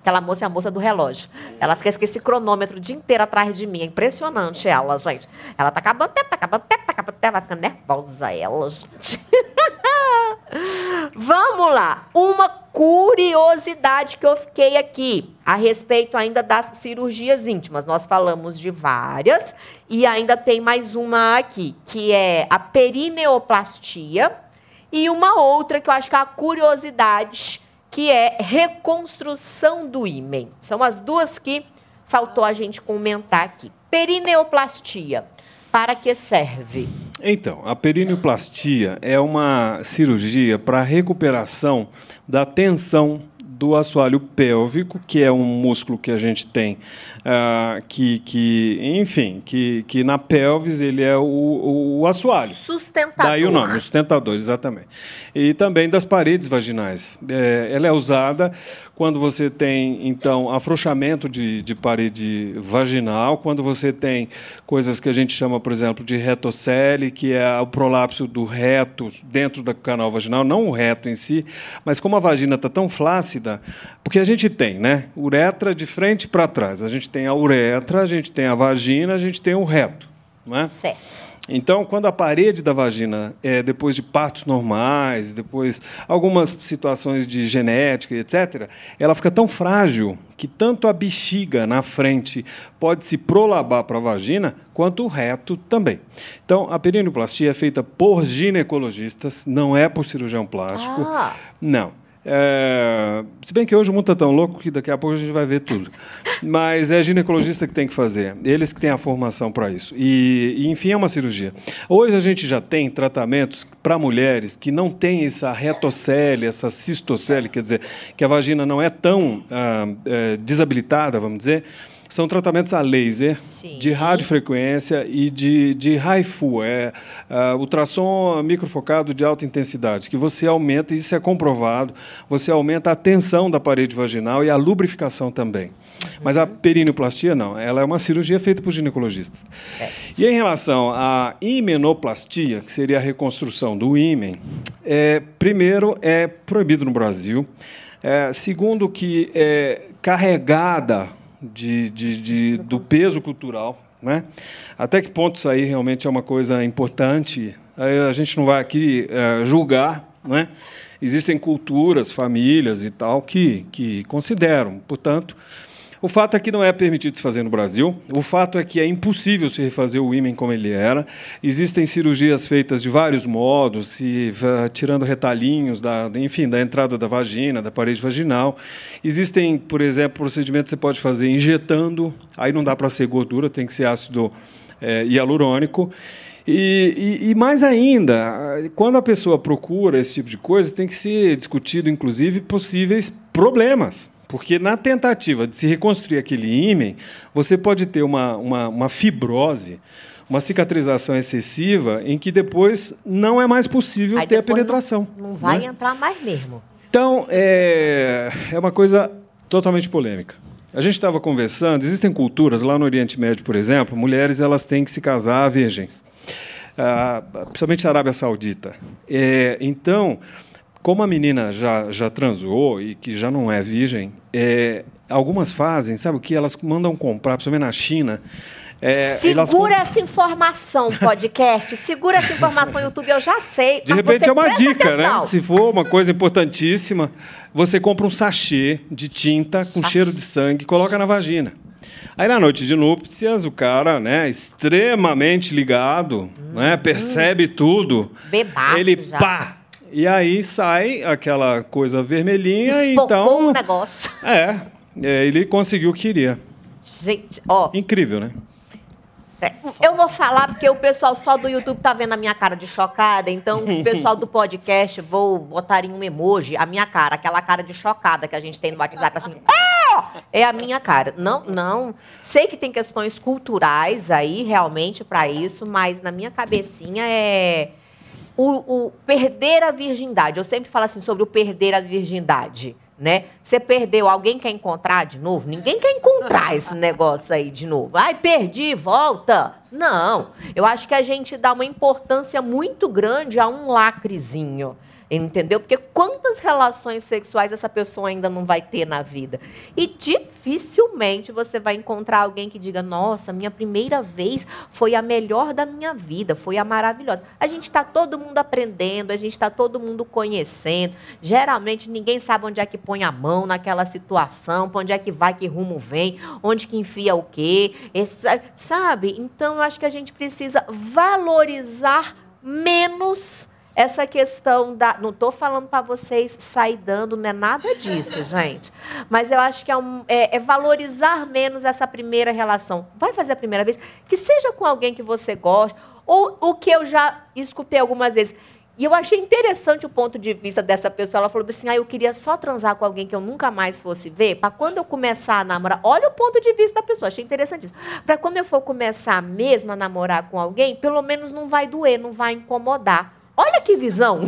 Aquela moça é a moça do relógio. Ela fica com esse cronômetro o dia inteiro atrás de mim. É impressionante ela, gente. Ela tá acabando tempo, tá acabando tempo, tá acabando tempo. Vai ficando nervosa ela, gente. Vamos lá. Uma curiosidade que eu fiquei aqui a respeito ainda das cirurgias íntimas. Nós falamos de várias e ainda tem mais uma aqui, que é a perineoplastia e uma outra que eu acho que é a curiosidade que é reconstrução do ímen. São as duas que faltou a gente comentar aqui. Perineoplastia, para que serve? Então, a perineoplastia é uma cirurgia para recuperação da tensão do assoalho pélvico, que é um músculo que a gente tem, uh, que, que, enfim, que, que na pelvis ele é o, o assoalho. Sustentador. Daí o nome, sustentador, exatamente. E também das paredes vaginais. É, ela é usada quando você tem, então, afrouxamento de, de parede vaginal, quando você tem coisas que a gente chama, por exemplo, de retocele, que é o prolapso do reto dentro do canal vaginal, não o reto em si, mas como a vagina está tão flácida, porque a gente tem, né, uretra de frente para trás. A gente tem a uretra, a gente tem a vagina, a gente tem o reto, não é? Certo. Então, quando a parede da vagina, é, depois de partos normais, depois algumas situações de genética, etc., ela fica tão frágil que tanto a bexiga na frente pode se prolabar para a vagina, quanto o reto também. Então, a perinoplastia é feita por ginecologistas, não é por cirurgião plástico. Ah. Não. É, se bem que hoje o mundo está tão louco que daqui a pouco a gente vai ver tudo. Mas é ginecologista que tem que fazer, eles que têm a formação para isso. E, e, enfim, é uma cirurgia. Hoje a gente já tem tratamentos para mulheres que não têm essa retocele, essa cistocele, quer dizer, que a vagina não é tão ah, é, desabilitada, vamos dizer, são tratamentos a laser, Sim. de radiofrequência e de, de HIFU, é uh, ultrassom microfocado de alta intensidade, que você aumenta, isso é comprovado, você aumenta a tensão da parede vaginal e a lubrificação também. Uhum. Mas a perinoplastia não, ela é uma cirurgia feita por ginecologistas. É. E em relação à imenoplastia, que seria a reconstrução do ímen, é, primeiro é proibido no Brasil. É, segundo que é carregada de, de, de, do peso cultural. Né? Até que ponto isso aí realmente é uma coisa importante? A gente não vai aqui é, julgar. Né? Existem culturas, famílias e tal que, que consideram. Portanto, o fato é que não é permitido se fazer no Brasil. O fato é que é impossível se refazer o ímã como ele era. Existem cirurgias feitas de vários modos, se, uh, tirando retalhinhos, da, enfim, da entrada da vagina, da parede vaginal. Existem, por exemplo, procedimentos que você pode fazer injetando. Aí não dá para ser gordura, tem que ser ácido é, hialurônico. E, e, e, mais ainda, quando a pessoa procura esse tipo de coisa, tem que ser discutido, inclusive, possíveis problemas. Porque na tentativa de se reconstruir aquele ímen, você pode ter uma, uma, uma fibrose, uma cicatrização excessiva, em que depois não é mais possível Aí ter a penetração. Não, não vai né? entrar mais mesmo. Então, é, é uma coisa totalmente polêmica. A gente estava conversando, existem culturas, lá no Oriente Médio, por exemplo, mulheres elas têm que se casar virgens, ah, principalmente a Arábia Saudita. É, então, como a menina já, já transou e que já não é virgem, é, algumas fazem, sabe o que? Elas mandam comprar, principalmente na China. É, Segura elas... essa informação, podcast. Segura essa informação, YouTube, eu já sei. De repente é uma dica, né? atenção. né? Se for uma coisa importantíssima, você compra um sachê de tinta com cheiro de sangue e coloca na vagina. Aí na noite de núpcias, o cara, né, extremamente ligado, hum, né, percebe hum. tudo. Bebaço ele já. pá, e aí sai aquela coisa vermelhinha, Espocou então. um negócio. É, é, ele conseguiu o que queria. Gente, ó. Incrível, né? É, eu vou falar porque o pessoal só do YouTube tá vendo a minha cara de chocada, então o pessoal do podcast vou botar em um emoji a minha cara, aquela cara de chocada que a gente tem no WhatsApp assim. Ah! É a minha cara. Não, não. Sei que tem questões culturais aí realmente para isso, mas na minha cabecinha é o, o, perder a virgindade. Eu sempre falo assim sobre o perder a virgindade. Né? Você perdeu, alguém quer encontrar de novo? Ninguém quer encontrar esse negócio aí de novo. Ai, perdi, volta. Não. Eu acho que a gente dá uma importância muito grande a um lacrezinho. Entendeu? Porque quantas relações sexuais essa pessoa ainda não vai ter na vida? E dificilmente você vai encontrar alguém que diga: Nossa, minha primeira vez foi a melhor da minha vida, foi a maravilhosa. A gente está todo mundo aprendendo, a gente está todo mundo conhecendo. Geralmente ninguém sabe onde é que põe a mão naquela situação, para onde é que vai, que rumo vem, onde que enfia o quê. Esse, sabe? Então eu acho que a gente precisa valorizar menos essa questão da. Não estou falando para vocês sair dando, não é nada disso, gente. Mas eu acho que é, um, é, é, valorizar menos essa primeira relação. Vai fazer a primeira vez, que seja com alguém que você gosta, ou o que eu já escutei algumas vezes. E eu achei interessante o ponto de vista dessa pessoa. Ela falou assim: ah, eu queria só transar com alguém que eu nunca mais fosse ver, para quando eu começar a namorar. Olha o ponto de vista da pessoa, achei interessante isso. Para quando eu for começar mesmo a namorar com alguém, pelo menos não vai doer, não vai incomodar. Olha que visão!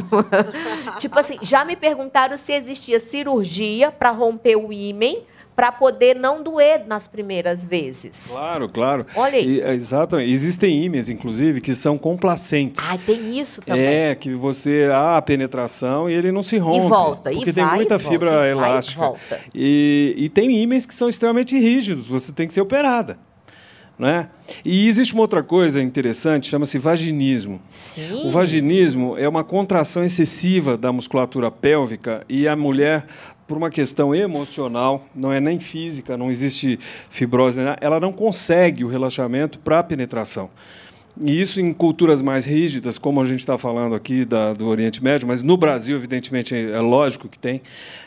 tipo assim, já me perguntaram se existia cirurgia para romper o ímen para poder não doer nas primeiras vezes. Claro, claro. Olha aí. E, exatamente. Existem ímãs, inclusive, que são complacentes. Ah, tem isso também. É, que você há a penetração e ele não se rompe. E volta, Porque e tem vai, muita e fibra volta, elástica. E, volta. E, e tem ímãs que são extremamente rígidos, você tem que ser operada. Né? E existe uma outra coisa interessante, chama-se vaginismo. Sim. O vaginismo é uma contração excessiva da musculatura pélvica e a mulher, por uma questão emocional, não é nem física, não existe fibrose, ela não consegue o relaxamento para a penetração. E isso em culturas mais rígidas, como a gente está falando aqui da, do Oriente Médio, mas no Brasil, evidentemente, é lógico que tem.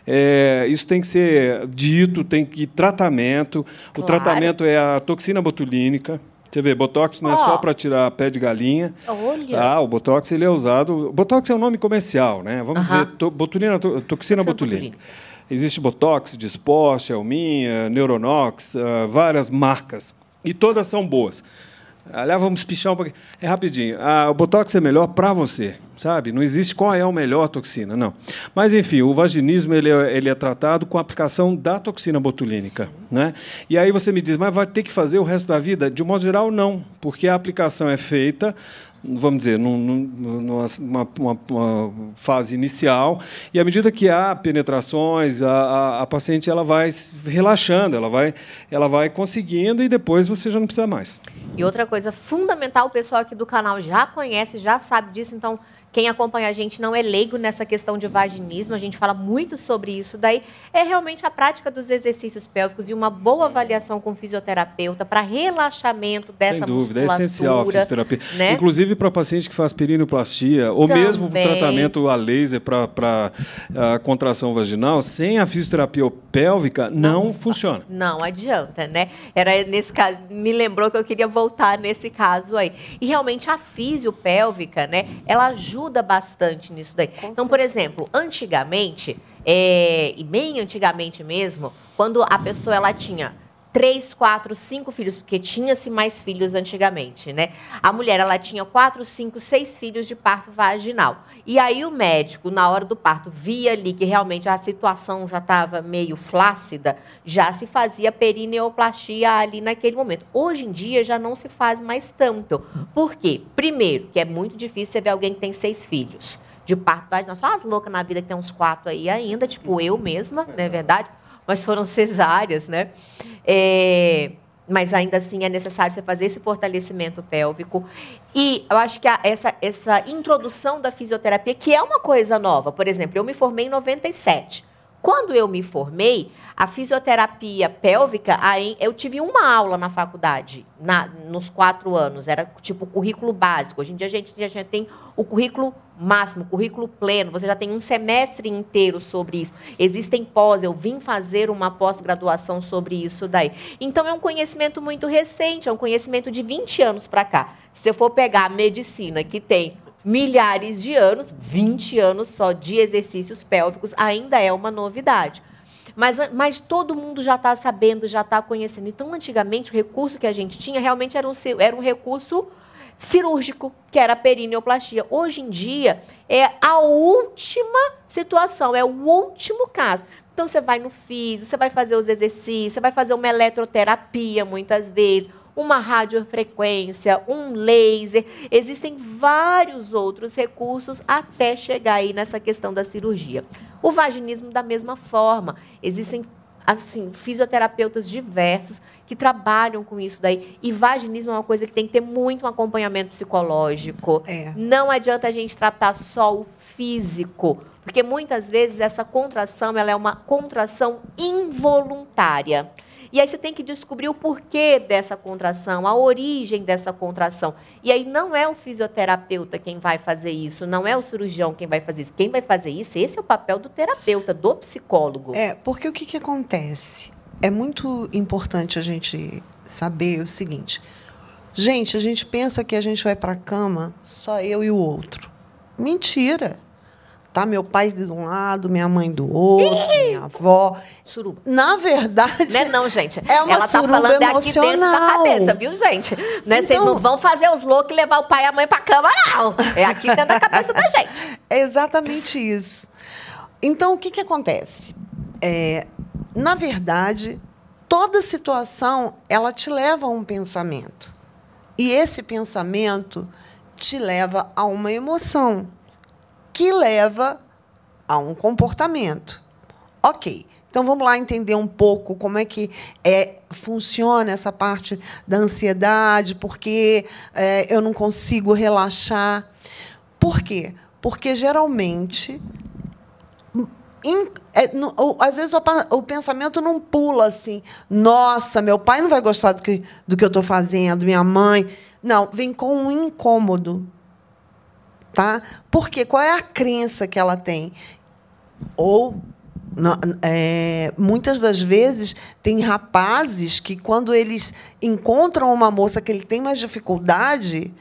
É, isso tem que ser dito, tem que tratamento. Claro. O tratamento é a toxina botulínica. Você vê, botox não é Ó. só para tirar pé de galinha. Olha. Ah, o botox ele é usado. Botox é um nome comercial, né? Vamos Aham. dizer to, botulina, to- toxina botulínica. Existe botox de esporte, Elminha, Neuronox, ah, várias marcas e todas são boas. Aliás, vamos pichar um pouquinho. É rapidinho. Ah, o Botox é melhor para você, sabe? Não existe qual é a melhor toxina, não. Mas, enfim, o vaginismo ele é, ele é tratado com a aplicação da toxina botulínica. Né? E aí você me diz, mas vai ter que fazer o resto da vida? De um modo geral, não. Porque a aplicação é feita, vamos dizer, num- num- numa uma, uma- fase inicial, e à medida que há penetrações, a, a, a paciente ela vai relaxando, ela vai, ela vai conseguindo e depois você já não precisa mais. E outra coisa fundamental, o pessoal aqui do canal já conhece, já sabe disso, então quem acompanha a gente não é leigo nessa questão de vaginismo, a gente fala muito sobre isso daí, é realmente a prática dos exercícios pélvicos e uma boa avaliação com o fisioterapeuta para relaxamento dessa Sem dúvida, é musculatura. essencial a fisioterapia. né? Inclusive para paciente que faz perinoplastia, ou mesmo Também. tratamento a laser para a contração vaginal, sem a fisioterapia pélvica, não, funciona. Não adianta, né? Era nesse caso, me lembrou que eu queria voltar nesse caso aí. E realmente a fisiopélvica, né? Ela ajuda bastante nisso daí. Com então, por exemplo, antigamente, é, e bem antigamente mesmo, quando a pessoa ela tinha três, quatro, cinco filhos, porque tinha-se mais filhos antigamente, né? A mulher, ela tinha quatro, cinco, seis filhos de parto vaginal. E aí o médico, na hora do parto, via ali que realmente a situação já estava meio flácida, já se fazia perineoplastia ali naquele momento. Hoje em dia já não se faz mais tanto. Por quê? Primeiro, que é muito difícil você ver alguém que tem seis filhos de parto vaginal. Só as loucas na vida que tem uns quatro aí ainda, tipo eu mesma, não é verdade? Mas foram cesáreas, né? É, mas ainda assim é necessário você fazer esse fortalecimento pélvico. E eu acho que a- essa, essa introdução da fisioterapia, que é uma coisa nova. Por exemplo, eu me formei em 97. Quando eu me formei, a fisioterapia pélvica, aí eu tive uma aula na faculdade, na- nos quatro anos, era tipo currículo básico. Hoje em dia a gente, a gente tem o currículo máximo, currículo pleno, você já tem um semestre inteiro sobre isso. Existem pós, eu vim fazer uma pós-graduação sobre isso daí. Então é um conhecimento muito recente, é um conhecimento de 20 anos para cá. Se eu for pegar a medicina, que tem milhares de anos, 20 anos só de exercícios pélvicos, ainda é uma novidade. Mas, mas todo mundo já está sabendo, já está conhecendo. Então, antigamente, o recurso que a gente tinha realmente era um, era um recurso cirúrgico, que era a perineoplastia. Hoje em dia, é a última situação, é o último caso. Então, você vai no físico, você vai fazer os exercícios, você vai fazer uma eletroterapia, muitas vezes, uma radiofrequência, um laser. Existem vários outros recursos até chegar aí nessa questão da cirurgia. O vaginismo, da mesma forma. Existem assim, fisioterapeutas diversos que trabalham com isso daí. E vaginismo é uma coisa que tem que ter muito um acompanhamento psicológico. É. Não adianta a gente tratar só o físico, porque muitas vezes essa contração ela é uma contração involuntária. E aí você tem que descobrir o porquê dessa contração, a origem dessa contração. E aí não é o fisioterapeuta quem vai fazer isso, não é o cirurgião quem vai fazer isso. Quem vai fazer isso, esse é o papel do terapeuta, do psicólogo. É, porque o que, que acontece? É muito importante a gente saber o seguinte. Gente, a gente pensa que a gente vai para a cama só eu e o outro. Mentira. Tá meu pai de um lado, minha mãe do outro, minha avó. Suruba. Na verdade, Não é não, gente. É uma Ela tá suruba falando é aqui dentro da emocional. cabeça, viu, gente? Não é, Vocês Então- não vão fazer os loucos e levar o pai e a mãe pra cama, não. É aqui dentro da cabeça da gente. É exatamente isso. Então, o que, que acontece? É, na verdade, toda situação ela te leva a um pensamento. E esse pensamento te leva a uma emoção, que leva a um comportamento. Ok. Então vamos lá entender um pouco como é que é, funciona essa parte da ansiedade, porque é, eu não consigo relaxar. Por quê? Porque geralmente in, é, no, ou, às vezes o, o, pensamento não pula assim. Nossa, meu pai não vai gostar do que, do que eu estou fazendo, minha mãe. Não, vem com um incômodo. Tá? Porque qual é a crença que ela tem? Ou é, muitas das vezes tem rapazes que quando eles encontram uma moça que ele tem mais dificuldade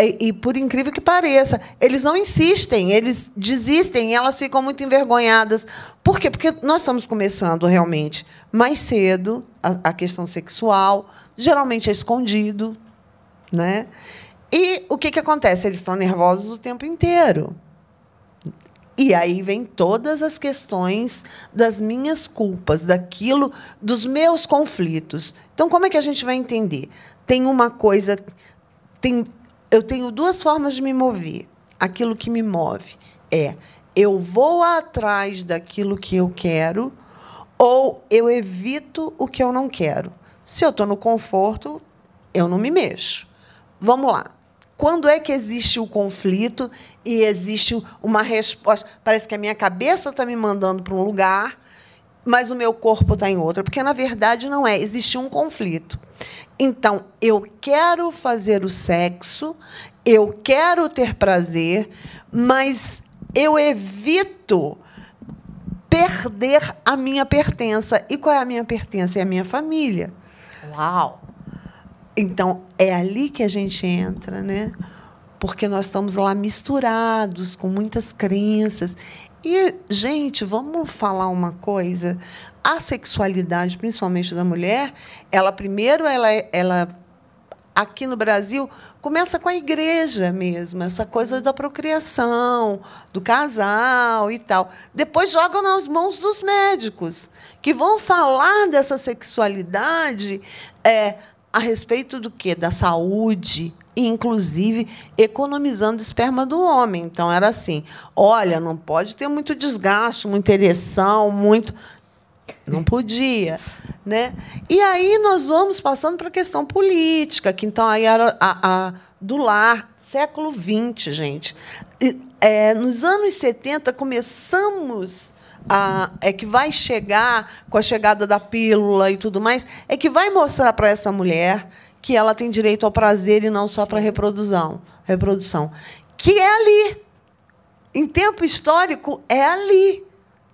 e, e, por incrível que pareça, eles não insistem, eles desistem, elas ficam muito envergonhadas. Por quê? Porque nós estamos começando realmente mais cedo a, a questão sexual, geralmente é escondido, né? E o que, que acontece? Eles estão nervosos o tempo inteiro. E aí vem todas as questões das minhas culpas, daquilo, dos meus conflitos. Então, como é que a gente vai entender? Tem uma coisa, tem, eu tenho duas formas de me mover. Aquilo que me move é eu vou atrás daquilo que eu quero ou eu evito o que eu não quero. Se eu estou no conforto, eu não me mexo. Vamos lá. Quando é que existe o conflito e existe uma resposta? Parece que a minha cabeça está me mandando para um lugar, mas o meu corpo está em outro. Porque, na verdade, não é. Existe um conflito. Então, eu quero fazer o sexo, eu quero ter prazer, mas eu evito perder a minha pertença. E qual é a minha pertença? É a minha família. Uau! Então, é ali que a gente entra, né? Porque nós estamos lá misturados com muitas crenças. E, gente, vamos falar uma coisa. A sexualidade, principalmente da mulher, ela primeiro ela, ela aqui no Brasil começa com a igreja mesmo, essa coisa da procriação, do casal e tal. Depois jogam nas mãos dos médicos, que vão falar dessa sexualidade é, a respeito do quê? Da saúde, inclusive economizando esperma do homem. Então era assim: olha, não pode ter muito desgaste, muita ereção, muito. Não podia. Né? E aí nós vamos passando para a questão política, que então aí era a, a do lar, século XX, gente. E, é, nos anos 70 começamos a, é que vai chegar com a chegada da pílula e tudo mais, é que vai mostrar para essa mulher que ela tem direito ao prazer e não só para reprodução, reprodução. Que é ali. Em tempo histórico, é ali.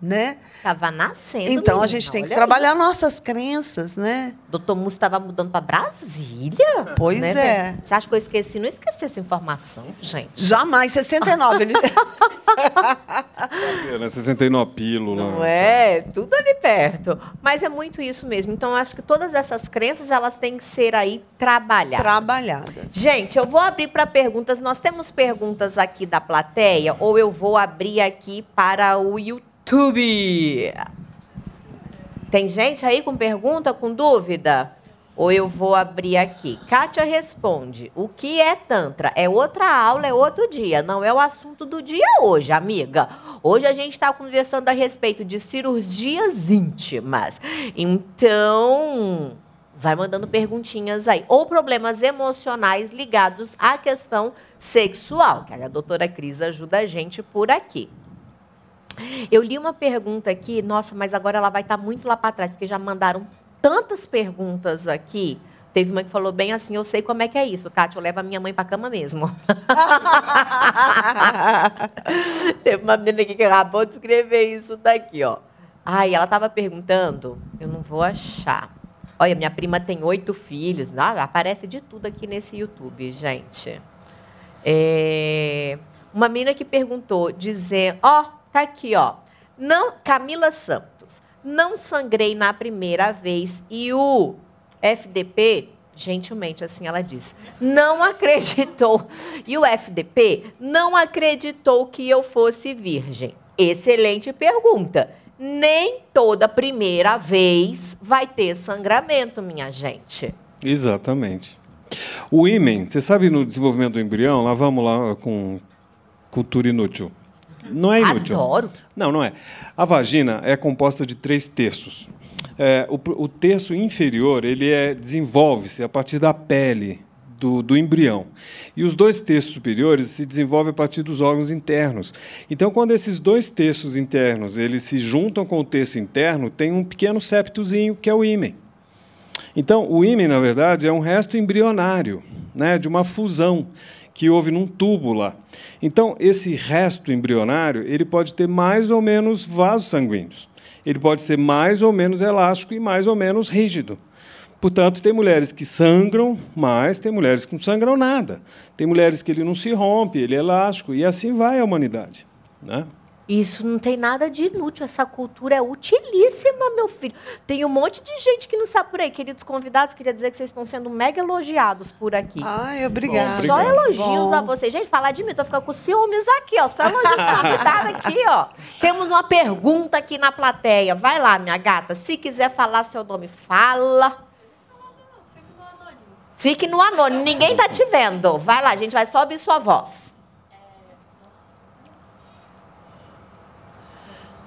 Né? Estava nascendo. Então menina, a gente tem que trabalhar isso. nossas crenças, né? Doutor Musso estava mudando para Brasília. Pois né, é. Você acha que eu esqueci? Não esqueci essa informação, gente. Jamais, 69. Ele... né? 69 pílula. Não é? Tudo ali perto. Mas é muito isso mesmo. Então, eu acho que todas essas crenças, elas têm que ser aí trabalhadas. Trabalhadas. Gente, eu vou abrir para perguntas. Nós temos perguntas aqui da plateia ou eu vou abrir aqui para o YouTube? YouTube. Tem gente aí com pergunta, com dúvida? Ou eu vou abrir aqui. Kátia responde: O que é Tantra? É outra aula, é outro dia. Não é o assunto do dia hoje, amiga. Hoje a gente está conversando a respeito de cirurgias íntimas. Então, vai mandando perguntinhas aí. Ou problemas emocionais ligados à questão sexual, que a doutora Cris ajuda a gente por aqui. Eu li uma pergunta aqui, nossa, mas agora ela vai estar muito lá para trás, porque já mandaram tantas perguntas aqui. Teve uma que falou bem assim, eu sei como é que é isso, Kátia, eu levo a minha mãe para cama mesmo. Teve uma menina aqui que acabou de escrever isso daqui, ó. Ai, ela estava perguntando, eu não vou achar. Olha, minha prima tem oito filhos. Ah, aparece de tudo aqui nesse YouTube, gente. É... Uma menina que perguntou, dizendo, ó, oh, Tá aqui, ó. Não, Camila Santos. Não sangrei na primeira vez e o FDP, gentilmente assim ela disse, não acreditou. E o FDP não acreditou que eu fosse virgem. Excelente pergunta. Nem toda primeira vez vai ter sangramento, minha gente. Exatamente. O ímen, você sabe no desenvolvimento do embrião, lá vamos lá com cultura inútil. Não é inútil. Adoro. Não, não é. A vagina é composta de três terços. É, o, o terço inferior ele é, desenvolve-se a partir da pele do, do, embrião. E os dois terços superiores se desenvolvem a partir dos órgãos internos. Então, quando esses dois terços internos eles se juntam com o terço interno, tem um pequeno septozinho que é o ímen. Então, o ímen, na verdade, é um resto embrionário, né, de uma fusão que houve num tubo lá. Então, esse resto embrionário ele pode ter mais ou menos vasos sanguíneos. Ele pode ser mais ou menos elástico e mais ou menos rígido. Portanto, tem mulheres que sangram mais, tem mulheres que não sangram nada. Tem mulheres que ele não se rompe, ele é elástico, e assim vai a humanidade. Né? Isso não tem nada de inútil. Essa cultura é utilíssima, meu filho. Tem um monte de gente que não sabe por aí. Queridos convidados, queria dizer que vocês estão sendo mega elogiados por aqui. Ai, obrigada. Só elogios Bom. a vocês. Gente, falar de mim, tô ficando com ciúmes aqui, ó. Só elogios convidados aqui, ó. Temos uma pergunta aqui na plateia. Vai lá, minha gata. Se quiser falar seu nome, fala. Fique no anônimo. Ninguém tá te vendo. Vai lá, a gente vai só ouvir sua voz.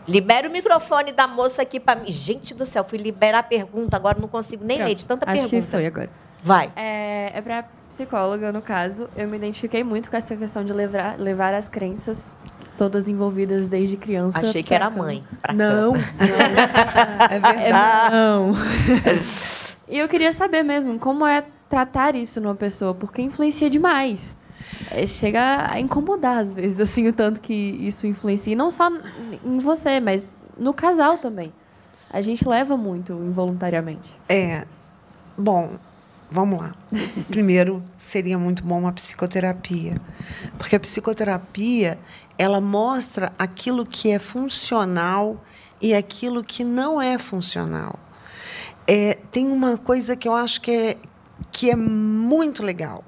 Libera o microfone da moça aqui para mim. Gente do céu, fui liberar a pergunta, agora não consigo nem ler de tanta Acho pergunta. Acho que foi agora. Vai. É, é para psicóloga, no caso. Eu me identifiquei muito com essa questão de levar, levar as crenças todas envolvidas desde criança. Achei que era mãe. Não, não. é verdade. Não. e eu queria saber mesmo como é tratar isso numa pessoa, porque influencia demais é, chega a incomodar às vezes, assim, o tanto que isso influencia. E não só em você, mas no casal também. A gente leva muito involuntariamente. É. Bom, vamos lá. Primeiro, seria muito bom uma psicoterapia. Porque a psicoterapia, ela mostra aquilo que é funcional e aquilo que não é funcional. É, tem uma coisa que eu acho que é, que é muito legal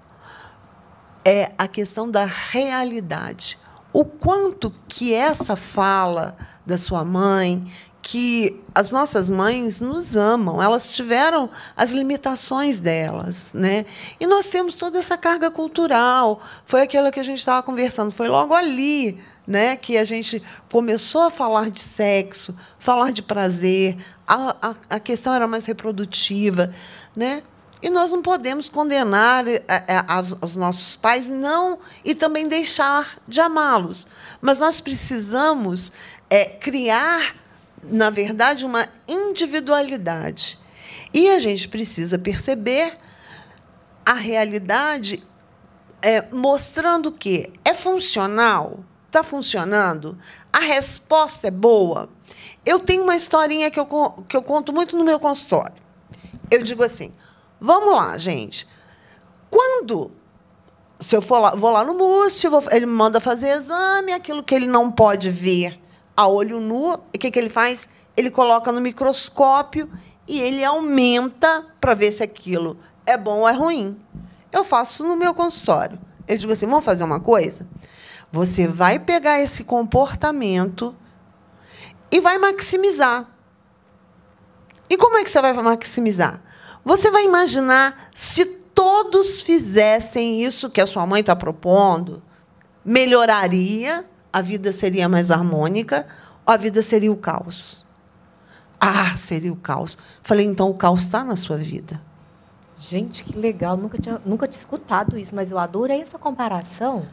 é a questão da realidade. O quanto que essa fala da sua mãe, que as nossas mães nos amam, elas tiveram as limitações delas, né? E nós temos toda essa carga cultural. Foi aquela que a gente estava conversando, foi logo ali, né, que a gente começou a falar de sexo, falar de prazer. A, a, a questão era mais reprodutiva, né? E nós não podemos condenar eh, eh, os nossos pais, não, e também deixar de amá-los. Mas nós precisamos é, criar, na verdade, uma individualidade. E a gente precisa perceber a realidade é, mostrando que é funcional, está funcionando, a resposta é boa. Eu tenho uma historinha que eu, que eu conto muito no meu consultório. Eu digo assim: Vamos lá, gente. Quando se eu for lá, vou lá no Múcio, vou, ele me manda fazer exame, aquilo que ele não pode ver a olho nu, o que, que ele faz? Ele coloca no microscópio e ele aumenta para ver se aquilo é bom ou é ruim. Eu faço no meu consultório. Eu digo assim: vamos fazer uma coisa? Você vai pegar esse comportamento e vai maximizar. E como é que você vai maximizar? Você vai imaginar se todos fizessem isso que a sua mãe está propondo, melhoraria, a vida seria mais harmônica, ou a vida seria o caos? Ah, seria o caos. Falei, então o caos está na sua vida. Gente, que legal. Nunca tinha, nunca tinha escutado isso, mas eu adorei essa comparação.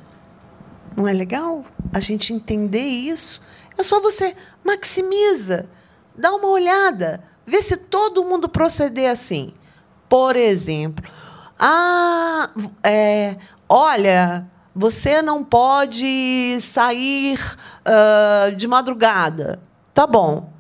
Não é legal a gente entender isso? É só você maximiza, dá uma olhada. Vê se todo mundo proceder assim. Por exemplo, ah, é, olha, você não pode sair uh, de madrugada. Tá bom.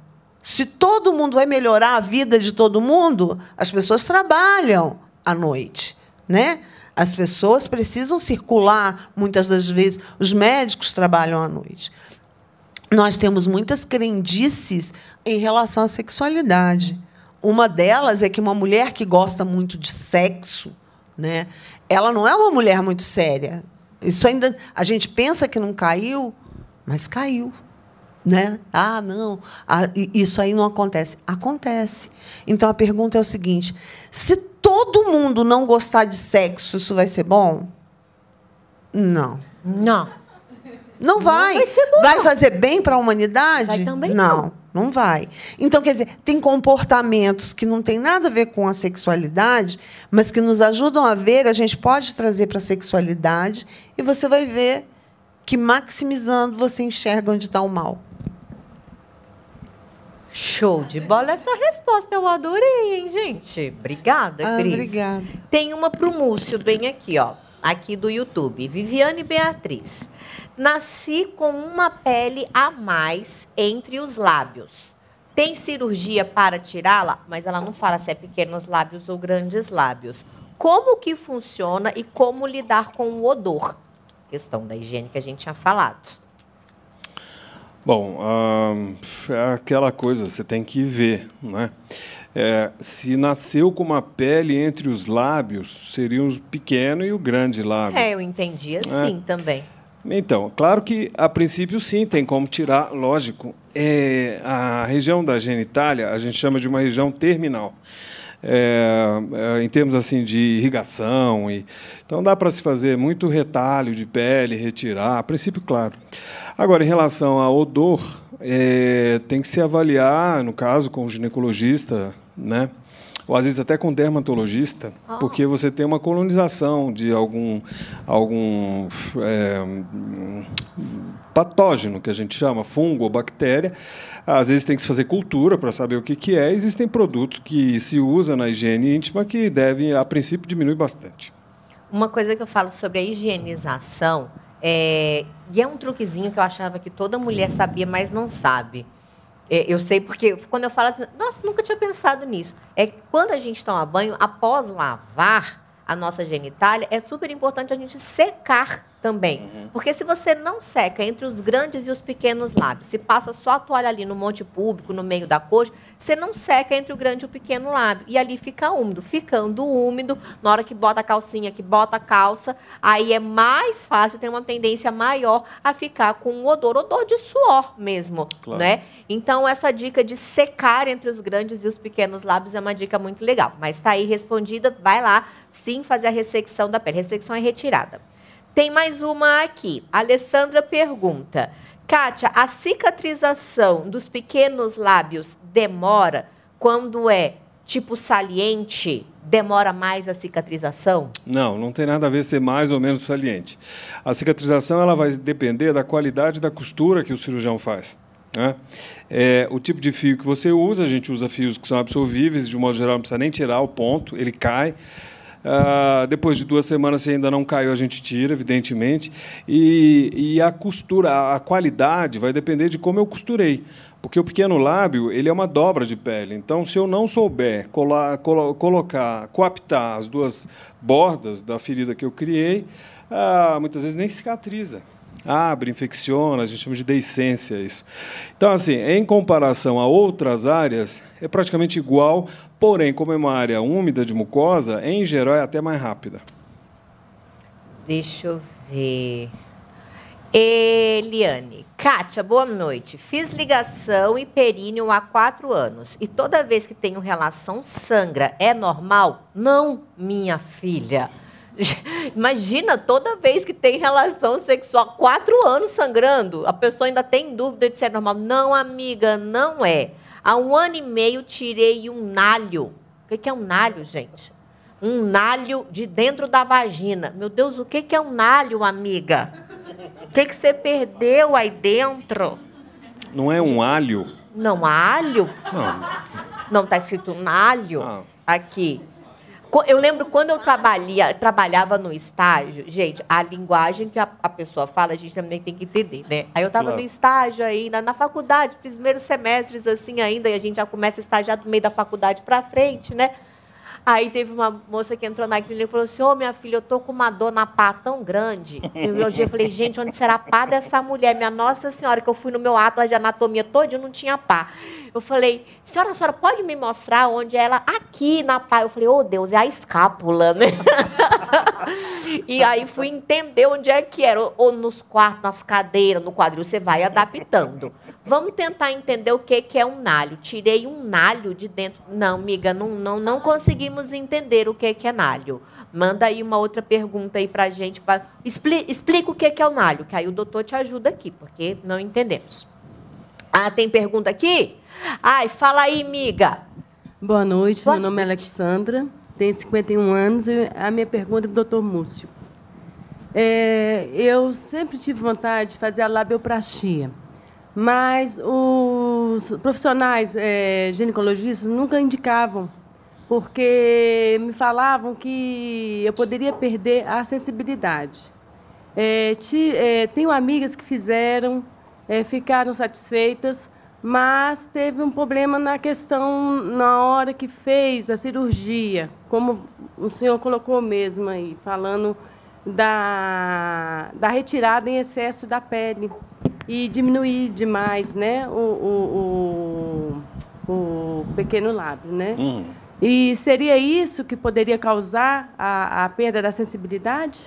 Se todo mundo vai melhorar a vida de todo mundo, as pessoas trabalham à noite, né? As pessoas precisam circular, muitas das vezes os médicos trabalham à noite nós temos muitas crendices em relação à sexualidade. Uma delas é que uma mulher que gosta muito de sexo, né, ela não é uma mulher muito séria. Isso ainda a gente pensa que não caiu, mas caiu. Né? Ah, não, ah, isso aí não acontece. Acontece. Então a pergunta é o seguinte: se todo mundo não gostar de sexo, isso vai ser bom? Não. Não. Não vai. vai ser bom, Vai não. fazer bem para a humanidade? Vai também não. não. Não vai. Então, quer dizer, tem comportamentos que não tem nada a ver com a sexualidade, mas que nos ajudam a ver, a gente pode trazer para a sexualidade, e você vai ver que maximizando você enxerga onde está o mal. Show de bola essa resposta, eu adorei, hein, gente? Obrigada, Ah, Cris. obrigada. Tem uma pro Múcio bem aqui, ó. Aqui do YouTube. Viviane Beatriz. Nasci com uma pele a mais entre os lábios. Tem cirurgia para tirá-la? Mas ela não fala se é pequenos lábios ou grandes lábios. Como que funciona e como lidar com o odor? Questão da higiene que a gente tinha falado. Bom, é aquela coisa, você tem que ver, né? É, se nasceu com uma pele entre os lábios, seria o pequeno e o grande lábio. É, eu entendi assim também. Então, claro que a princípio sim, tem como tirar, lógico. É, a região da genitália a gente chama de uma região terminal. É, é, em termos assim de irrigação e então dá para se fazer muito retalho de pele retirar a princípio claro agora em relação a odor é, tem que se avaliar no caso com o ginecologista né ou às vezes até com dermatologista, Ah. porque você tem uma colonização de algum, algum é, patógeno, que a gente chama, fungo ou bactéria. Às vezes tem que se fazer cultura para saber o que, que é. Existem produtos que se usa na higiene íntima que devem, a princípio, diminuir bastante. Uma coisa que eu falo sobre a higienização, é, e é um truquezinho que eu achava que toda mulher sabia, mas não sabe. É, eu sei porque quando eu falo assim, nossa, nunca tinha pensado nisso. É que quando a gente toma banho, após lavar a nossa genitália, é super importante a gente secar também. Porque se você não seca entre os grandes e os pequenos lábios, se passa só a toalha ali no monte público, no meio da coxa, você não seca entre o grande e o pequeno lábio. E ali fica úmido. Ficando úmido, na hora que bota a calcinha, que bota a calça, aí é mais fácil, tem uma tendência maior a ficar com um odor, odor de suor mesmo, Claro. né? Então, essa dica de secar entre os grandes e os pequenos lábios é uma dica muito legal. Mas está aí respondida, vai lá, sim, fazer a ressecção da pele. Ressecção é retirada. Tem mais uma aqui. A Alessandra pergunta: Kátia, a cicatrização dos pequenos lábios demora quando é tipo saliente? Demora mais a cicatrização? Não, não tem nada a ver ser mais ou menos saliente. A cicatrização ela vai depender da qualidade da costura que o cirurgião faz. né? É, o tipo de fio que você usa, a gente usa fios que são absorvíveis, de modo geral não precisa nem tirar o ponto, ele cai. Ah, depois de duas semanas, se ainda não caiu, a gente tira, evidentemente. E, e a costura, a qualidade vai depender de como eu costurei. Porque o pequeno lábio ele é uma dobra de pele. Então, se eu não souber colar, colo- colocar, coaptar as duas bordas da ferida que eu criei, ah, muitas vezes nem cicatriza. Abre, infecciona, a gente chama de deiscência isso. Então, assim, em comparação a outras áreas, é praticamente igual, porém, como é uma área úmida de mucosa, em geral é até mais rápida. Deixa eu ver. Eliane. Kátia, boa noite. Fiz ligação e períneo há quatro anos. E toda vez que tenho relação sangra, é normal? Não, minha filha. Imagina, toda vez que tem relação sexual, quatro anos sangrando, a pessoa ainda tem dúvida de se é normal. Não, amiga, não é. Há um ano e meio tirei um nalho. O que é um nalho, gente? Um nalho de dentro da vagina. Meu Deus, o que que é um nalho, amiga? O que que você perdeu aí dentro? Não é um alho? Não, alho? Não. Não está escrito nalho Ah. aqui. Eu lembro quando eu trabalhia, trabalhava no estágio, gente, a linguagem que a, a pessoa fala, a gente também tem que entender, né? Aí eu estava Claro. no estágio ainda, na faculdade, primeiros semestres assim ainda, e a gente já começa a estagiar do meio da faculdade para frente, né? Aí teve uma moça que entrou na clínica e falou assim: Ô, minha filha, eu tô com uma dor na pá tão grande. Eu, eu, eu falei: gente, onde será a pá dessa mulher? Minha Nossa Senhora, que eu fui no meu atlas de anatomia todo e não tinha pá. Eu falei: senhora, a senhora pode me mostrar onde é ela? Aqui na pá. Eu falei: ô, Deus, é a escápula, né? e aí fui entender onde é que era. Ou nos quartos, nas cadeiras, no quadril, você vai adaptando. Vamos tentar entender o que, que é um nalho. Tirei um nalho de dentro. Não, amiga, não, não, não conseguimos entender o que, que é nalho. Manda aí uma outra pergunta aí pra gente. Pra... Expli explica o que, que é o nalho, que aí o doutor te ajuda aqui, porque não entendemos. Ah, tem pergunta aqui? Ai, fala aí, amiga. Boa noite, Boa meu nome é noite. Alexandra, tenho 51 anos e a minha pergunta é para o doutor Múcio. É, eu sempre tive vontade de fazer a labioplastia, mas os profissionais é, ginecologistas nunca indicavam, porque me falavam que eu poderia perder a sensibilidade. É, ti- é, tenho amigas que fizeram, é, ficaram satisfeitas, mas teve um problema na questão na hora que fez a cirurgia, como o senhor colocou mesmo aí, falando da, da retirada em excesso da pele e diminuir demais né, o, o, o, o pequeno lábio. Né? Hum. E seria isso que poderia causar a, a perda da sensibilidade?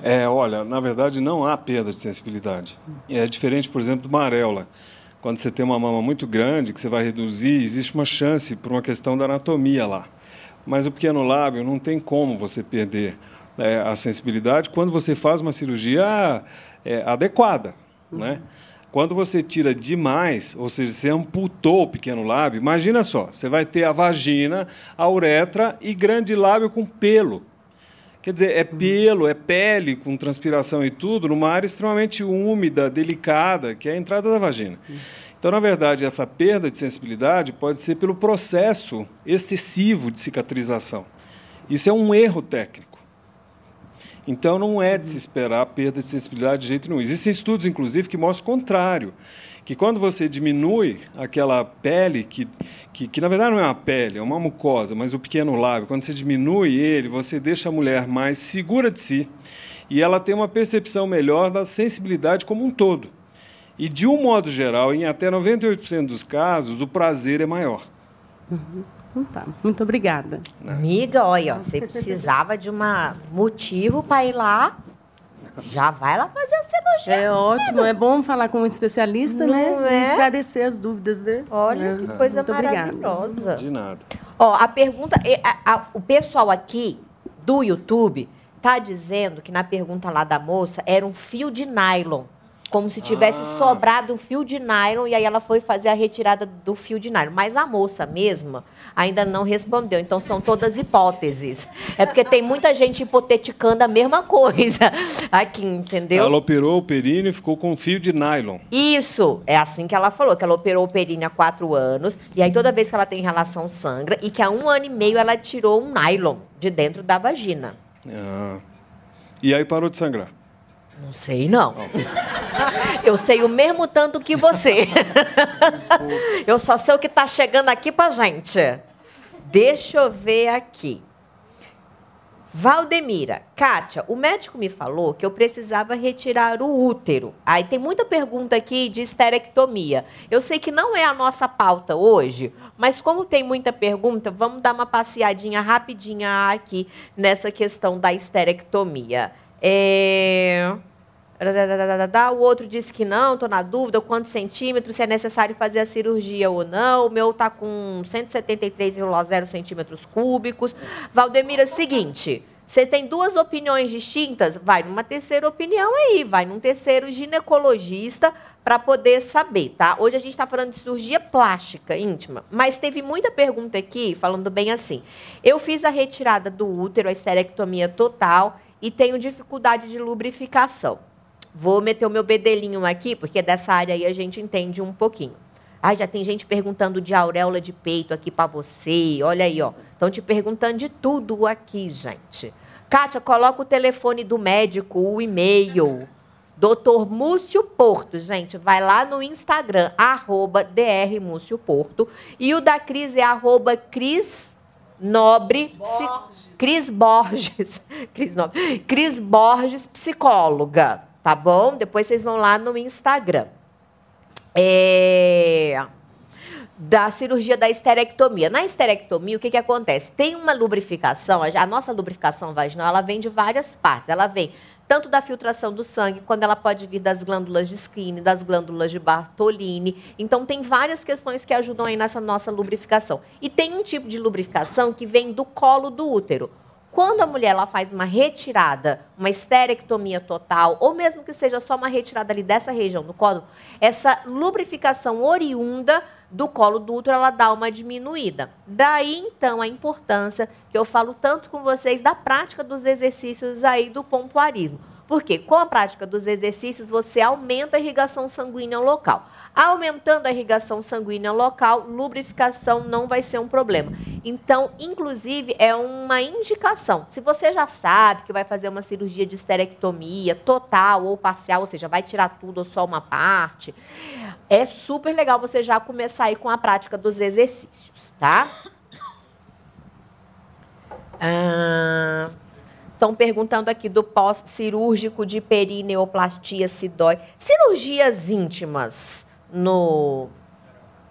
É, olha, na verdade não há perda de sensibilidade. É diferente, por exemplo, de uma areola. Quando você tem uma mama muito grande, que você vai reduzir, existe uma chance por uma questão da anatomia lá. Mas o pequeno lábio não tem como você perder é, a sensibilidade quando você faz uma cirurgia é, adequada, né? Quando você tira demais, ou seja, você amputou o pequeno lábio, imagina só, você vai ter a vagina, a uretra e grande lábio com pelo. Quer dizer, é pelo, é pele com transpiração e tudo, numa área extremamente úmida, delicada, que é a entrada da vagina. Então, na verdade, essa perda de sensibilidade pode ser pelo processo excessivo de cicatrização. Isso é um erro técnico. Então, não é de se esperar perda de sensibilidade de jeito nenhum. Existem estudos, inclusive, que mostram o contrário. Que quando você diminui aquela pele, que, que, que na verdade não é uma pele, é uma mucosa, mas o pequeno lábio, quando você diminui ele, você deixa a mulher mais segura de si e ela tem uma percepção melhor da sensibilidade como um todo. E, de um modo geral, em até 98% dos casos, o prazer é maior. Então tá, muito obrigada. Amiga, olha, ó, você precisava de um motivo para ir lá. Já vai lá fazer a cirurgia. É ótimo, é bom falar com um especialista, Não né? é? E esclarecer as dúvidas, né? Olha É, que coisa muito obrigada. maravilhosa. De nada. Ó, a pergunta. a- a- o pessoal aqui do YouTube tá dizendo que na pergunta lá da moça era um fio de nylon. Como se tivesse Ah. sobrado um fio de nylon e aí ela foi fazer a retirada do fio de nylon. Mas a moça mesma ainda não respondeu. Então são todas hipóteses. É porque tem muita gente hipoteticando a mesma coisa aqui, entendeu? Ela operou o períneo e ficou com um fio de nylon. Isso, é assim que ela falou, que ela operou o períneo há quatro anos, e aí toda vez que ela tem relação sangra, e que há um ano e meio ela tirou um nylon de dentro da vagina. Ah. E aí parou de sangrar. Não sei, não. Eu sei o mesmo tanto que você. Eu só sei o que está chegando aqui pra gente. Deixa eu ver aqui. Valdemira, Kátia, o médico me falou que eu precisava retirar o útero. Aí tem muita pergunta aqui de esterectomia. Eu sei que não é a nossa pauta hoje, mas como tem muita pergunta, vamos dar uma passeadinha rapidinha aqui nessa questão da esterectomia. É... O outro disse que não, estou na dúvida, quantos centímetros, se é necessário fazer a cirurgia ou não. O meu está com 173,0 centímetros cúbicos. Valdemira, seguinte, você tem duas opiniões distintas? Vai numa terceira opinião aí, vai num terceiro ginecologista para poder saber, tá? Hoje a gente está falando de cirurgia plástica íntima, mas teve muita pergunta aqui falando bem assim. Eu fiz a retirada do útero, a esterectomia total e tenho dificuldade de lubrificação. Vou meter o meu bedelinho aqui, porque dessa área aí a gente entende um pouquinho. Ah, já tem gente perguntando de auréola de peito aqui para você. Olha aí, ó. Estão te perguntando de tudo aqui, gente. Kátia, coloca o telefone do médico, o e-mail. Doutor Múcio Porto, gente, vai lá no Instagram, arroba Porto. E o da Cris é arroba Cris Nobre. Psi- Cris Borges. Cris, Nobre. Cris Borges, psicóloga. Tá bom? Depois vocês vão lá no Instagram. É... da cirurgia da esterectomia. Na esterectomia, o que, que acontece? Tem uma lubrificação, a nossa lubrificação vaginal, ela vem de várias partes. Ela vem tanto da filtração do sangue, quando ela pode vir das glândulas de Skinner, das glândulas de Bartolini. Então, tem várias questões que ajudam aí nessa nossa lubrificação. E tem um tipo de lubrificação que vem do colo do útero. Quando a mulher ela faz uma retirada, uma esterectomia total, ou mesmo que seja só uma retirada ali dessa região do colo, essa lubrificação oriunda do colo do útero, ela dá uma diminuída. Daí, então, a importância que eu falo tanto com vocês da prática dos exercícios aí do pompoarismo. Porque com a prática dos exercícios, você aumenta a irrigação sanguínea local. Aumentando a irrigação sanguínea local, lubrificação não vai ser um problema. Então, inclusive, é uma indicação. Se você já sabe que vai fazer uma cirurgia de esterectomia total ou parcial, ou seja, vai tirar tudo ou só uma parte, é super legal você já começar aí com a prática dos exercícios, tá? Ah... Estão perguntando aqui do pós-cirúrgico de perineoplastia se dói. Cirurgias íntimas no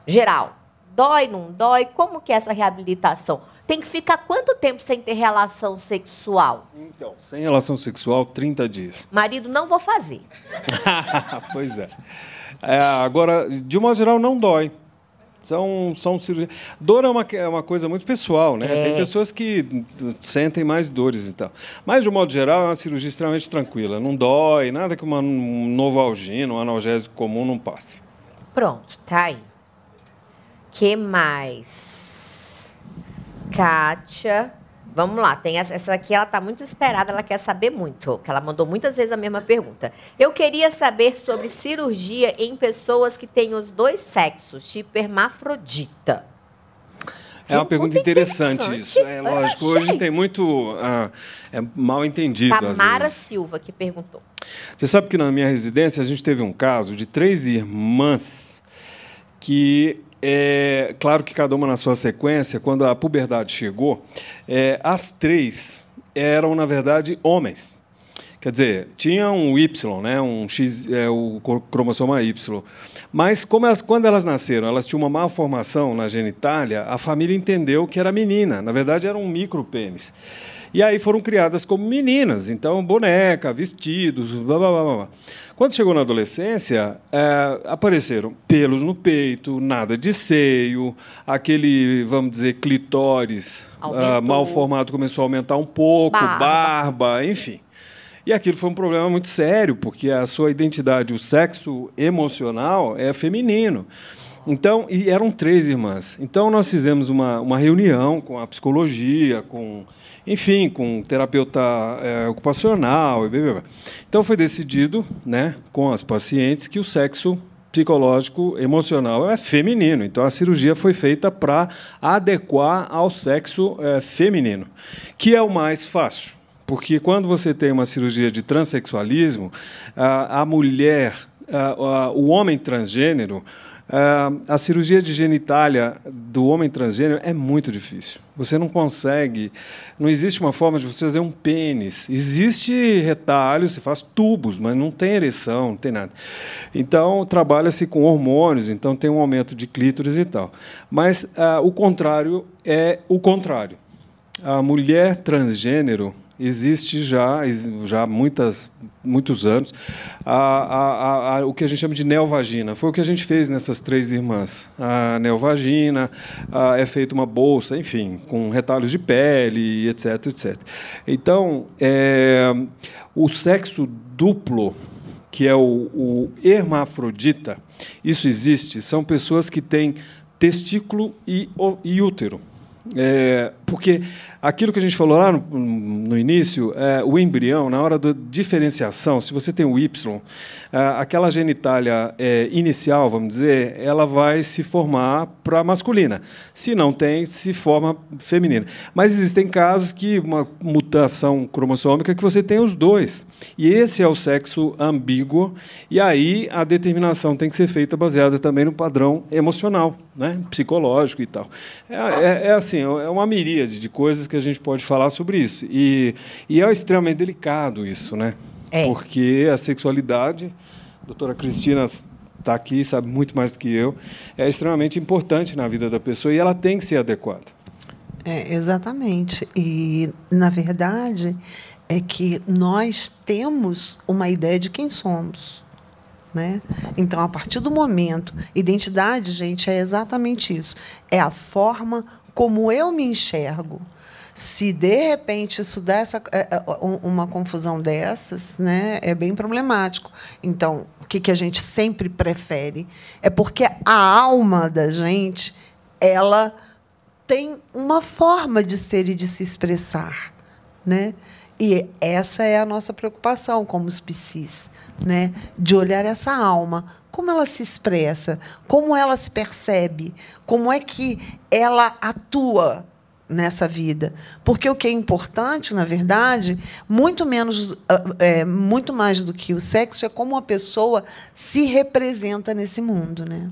geral. Dói, não dói? Como que é essa reabilitação? Tem que ficar quanto tempo sem ter relação sexual? Então, sem relação sexual, 30 dias. Marido, não vou fazer. pois é. é. Agora, de uma geral, não dói. São, são cirurgias. Dor é uma, é uma coisa muito pessoal, né? É. Tem pessoas que sentem mais dores e tal. Mas, de um modo geral, é uma cirurgia extremamente tranquila. Não dói, nada que uma, um novalgina, um analgésico comum não passe. Pronto, tá aí. que mais? Kátia Vamos lá, tem essa, essa aqui, ela está muito esperada, ela quer saber muito, que ela mandou muitas vezes a mesma pergunta. Eu queria saber sobre cirurgia em pessoas que têm os dois sexos, tipo hermafrodita. É uma pergunta interessante, interessante, isso. É lógico, hoje tem muito ah, é mal entendido. Tamara Silva que perguntou. Você sabe que na minha residência a gente teve um caso de três irmãs que é, claro que cada uma na sua sequência, quando a puberdade chegou, é, as três eram, na verdade, homens. Quer dizer, tinha um Y, né, um X, é, o cromossoma Y. Mas como elas, quando elas nasceram, elas tinham uma malformação na genitália, a família entendeu que era menina. Na verdade, era um micropênis. E aí foram criadas como meninas. Então, boneca, vestidos, blá, blá, blá, blá. Quando chegou na adolescência, é, apareceram pelos no peito, nada de seio, aquele, vamos dizer, clitóris uh, mal formado começou a aumentar um pouco, barba. barba, enfim. E aquilo foi um problema muito sério, porque a sua identidade, o sexo emocional é feminino. Então, e eram três irmãs. Então, nós fizemos uma, uma reunião com a psicologia, com enfim, com terapeuta é, ocupacional. Então foi decidido, né, com as pacientes, que o sexo psicológico emocional é feminino. Então a cirurgia foi feita para adequar ao sexo é, feminino, que é o mais fácil. Porque quando você tem uma cirurgia de transexualismo, a, a mulher, a, a, o homem transgênero, Uh, a cirurgia de genitália do homem transgênero é muito difícil. Você não consegue, não existe uma forma de você fazer um pênis. Existe retalho, você faz tubos, mas não tem ereção, não tem nada. Então, trabalha-se com hormônios, então tem um aumento de clítoris e tal. Mas uh, o contrário é o contrário. A mulher transgênero existe já, já há muitas, muitos anos, a, a, a, o que a gente chama de neovagina. Foi o que a gente fez nessas três irmãs. A neovagina, é feita uma bolsa, enfim, com retalhos de pele, etc, etc. Então, é, o sexo duplo, que é o, o hermafrodita, isso existe, são pessoas que têm testículo e, e útero. É, porque aquilo que a gente falou lá no, no início, é, o embrião, na hora da diferenciação, se você tem o Y, é, aquela genitália é, inicial, vamos dizer, ela vai se formar para masculina. Se não tem, se forma feminina. Mas existem casos que uma mutação cromossômica que você tem os dois. E esse é o sexo ambíguo. E aí a determinação tem que ser feita baseada também no padrão emocional, né, psicológico e tal. É, é, é assim, é uma miríade de coisas que a gente pode falar sobre isso. E, e é extremamente delicado isso, né? É. Porque a sexualidade, a doutora Cristina está aqui, sabe muito mais do que eu, é extremamente importante na vida da pessoa e ela tem que ser adequada. É, exatamente. E, na verdade, é que nós temos uma ideia de quem somos. Né? Então, a partir do momento, identidade, gente, é exatamente isso. É a forma como eu me enxergo. Se de repente isso essa, é, é, uma confusão dessas, né, é bem problemático. Então, o que, que a gente sempre prefere é porque a alma da gente, ela tem uma forma de ser e de se expressar, né? E essa é a nossa preocupação como os psis, né? De olhar essa alma, como ela se expressa, como ela se percebe, como é que ela atua nessa vida. Porque o que é importante, na verdade, muito menos, é, muito mais do que o sexo, é como a pessoa se representa nesse mundo, né?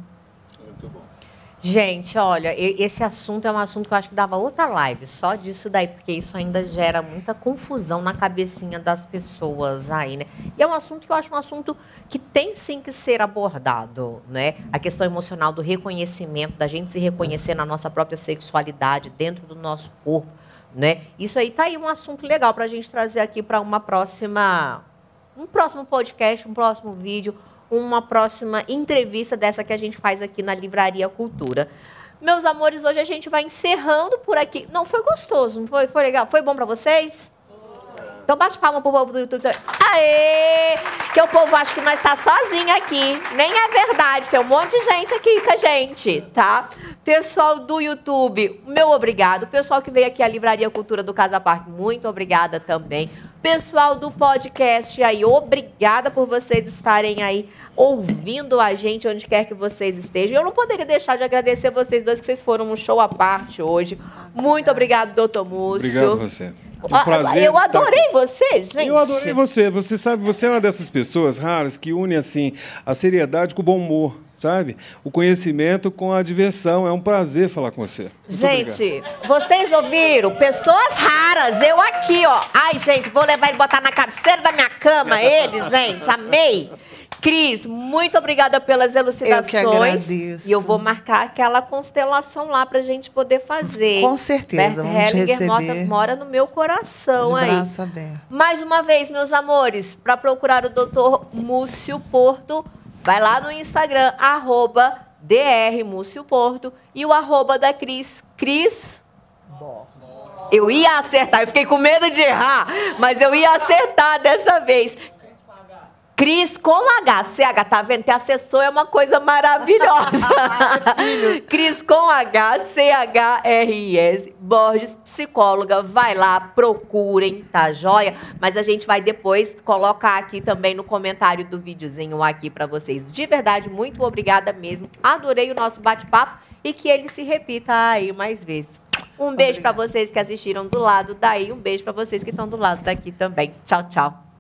Gente, olha, esse assunto é um assunto que eu acho que dava outra live, só disso daí, porque isso ainda gera muita confusão na cabecinha das pessoas aí, né? E é um assunto que eu acho um assunto que tem sim que ser abordado, né? A questão emocional do reconhecimento, da gente se reconhecer na nossa própria sexualidade, dentro do nosso corpo, né? Isso aí tá aí um assunto legal para a gente trazer aqui para uma próxima, um próximo podcast, um próximo vídeo, uma próxima entrevista dessa que a gente faz aqui na Livraria Cultura. Meus amores, hoje a gente vai encerrando por aqui. Não, foi gostoso, não foi? Foi legal? Foi bom para vocês? Então bate palma pro povo do YouTube. Aê! Que o povo acha que nós está sozinho aqui. Nem é verdade, tem um monte de gente aqui com a gente, tá? Pessoal do YouTube, meu obrigado. Pessoal que veio aqui à Livraria Cultura do Casa Parque, muito obrigada também. Pessoal do podcast aí, obrigada por vocês estarem aí ouvindo a gente onde quer que vocês estejam. Eu não poderia deixar de agradecer vocês dois que vocês foram um show à parte hoje. Muito obrigado, doutor Múcio. Obrigado a você. Um ah, prazer eu adorei tá... você, gente. Eu adorei você. Você sabe, você é uma dessas pessoas raras que une assim a seriedade com o bom humor, sabe? O conhecimento com a diversão. É um prazer falar com você. Muito gente, obrigado. vocês ouviram? Pessoas raras. Eu aqui, ó. Ai, gente, vou levar ele botar na cabeceira da minha cama. Ele, gente, amei. Cris, muito obrigada pelas elucidações. Eu que agradeço. E eu vou marcar aquela constelação lá para a gente poder fazer. Com certeza, Bert vamos Hellinger receber. mora no meu coração de aí. braço aberto. Mais uma vez, meus amores, para procurar o doutor Múcio Porto, vai lá no Instagram, arroba Porto, e o arroba da Cris, Cris... Eu ia acertar, eu fiquei com medo de errar, mas eu ia acertar dessa vez. Cris com H. CH, tá vendo? Ter assessor é uma coisa maravilhosa. Cris com H, C-H-R-I-S, Borges, psicóloga. Vai lá, procurem, tá joia? Mas a gente vai depois colocar aqui também no comentário do videozinho aqui para vocês. De verdade, muito obrigada mesmo. Adorei o nosso bate-papo e que ele se repita aí mais vezes. Um beijo para vocês que assistiram do lado daí, um beijo para vocês que estão do lado daqui também. Tchau, tchau.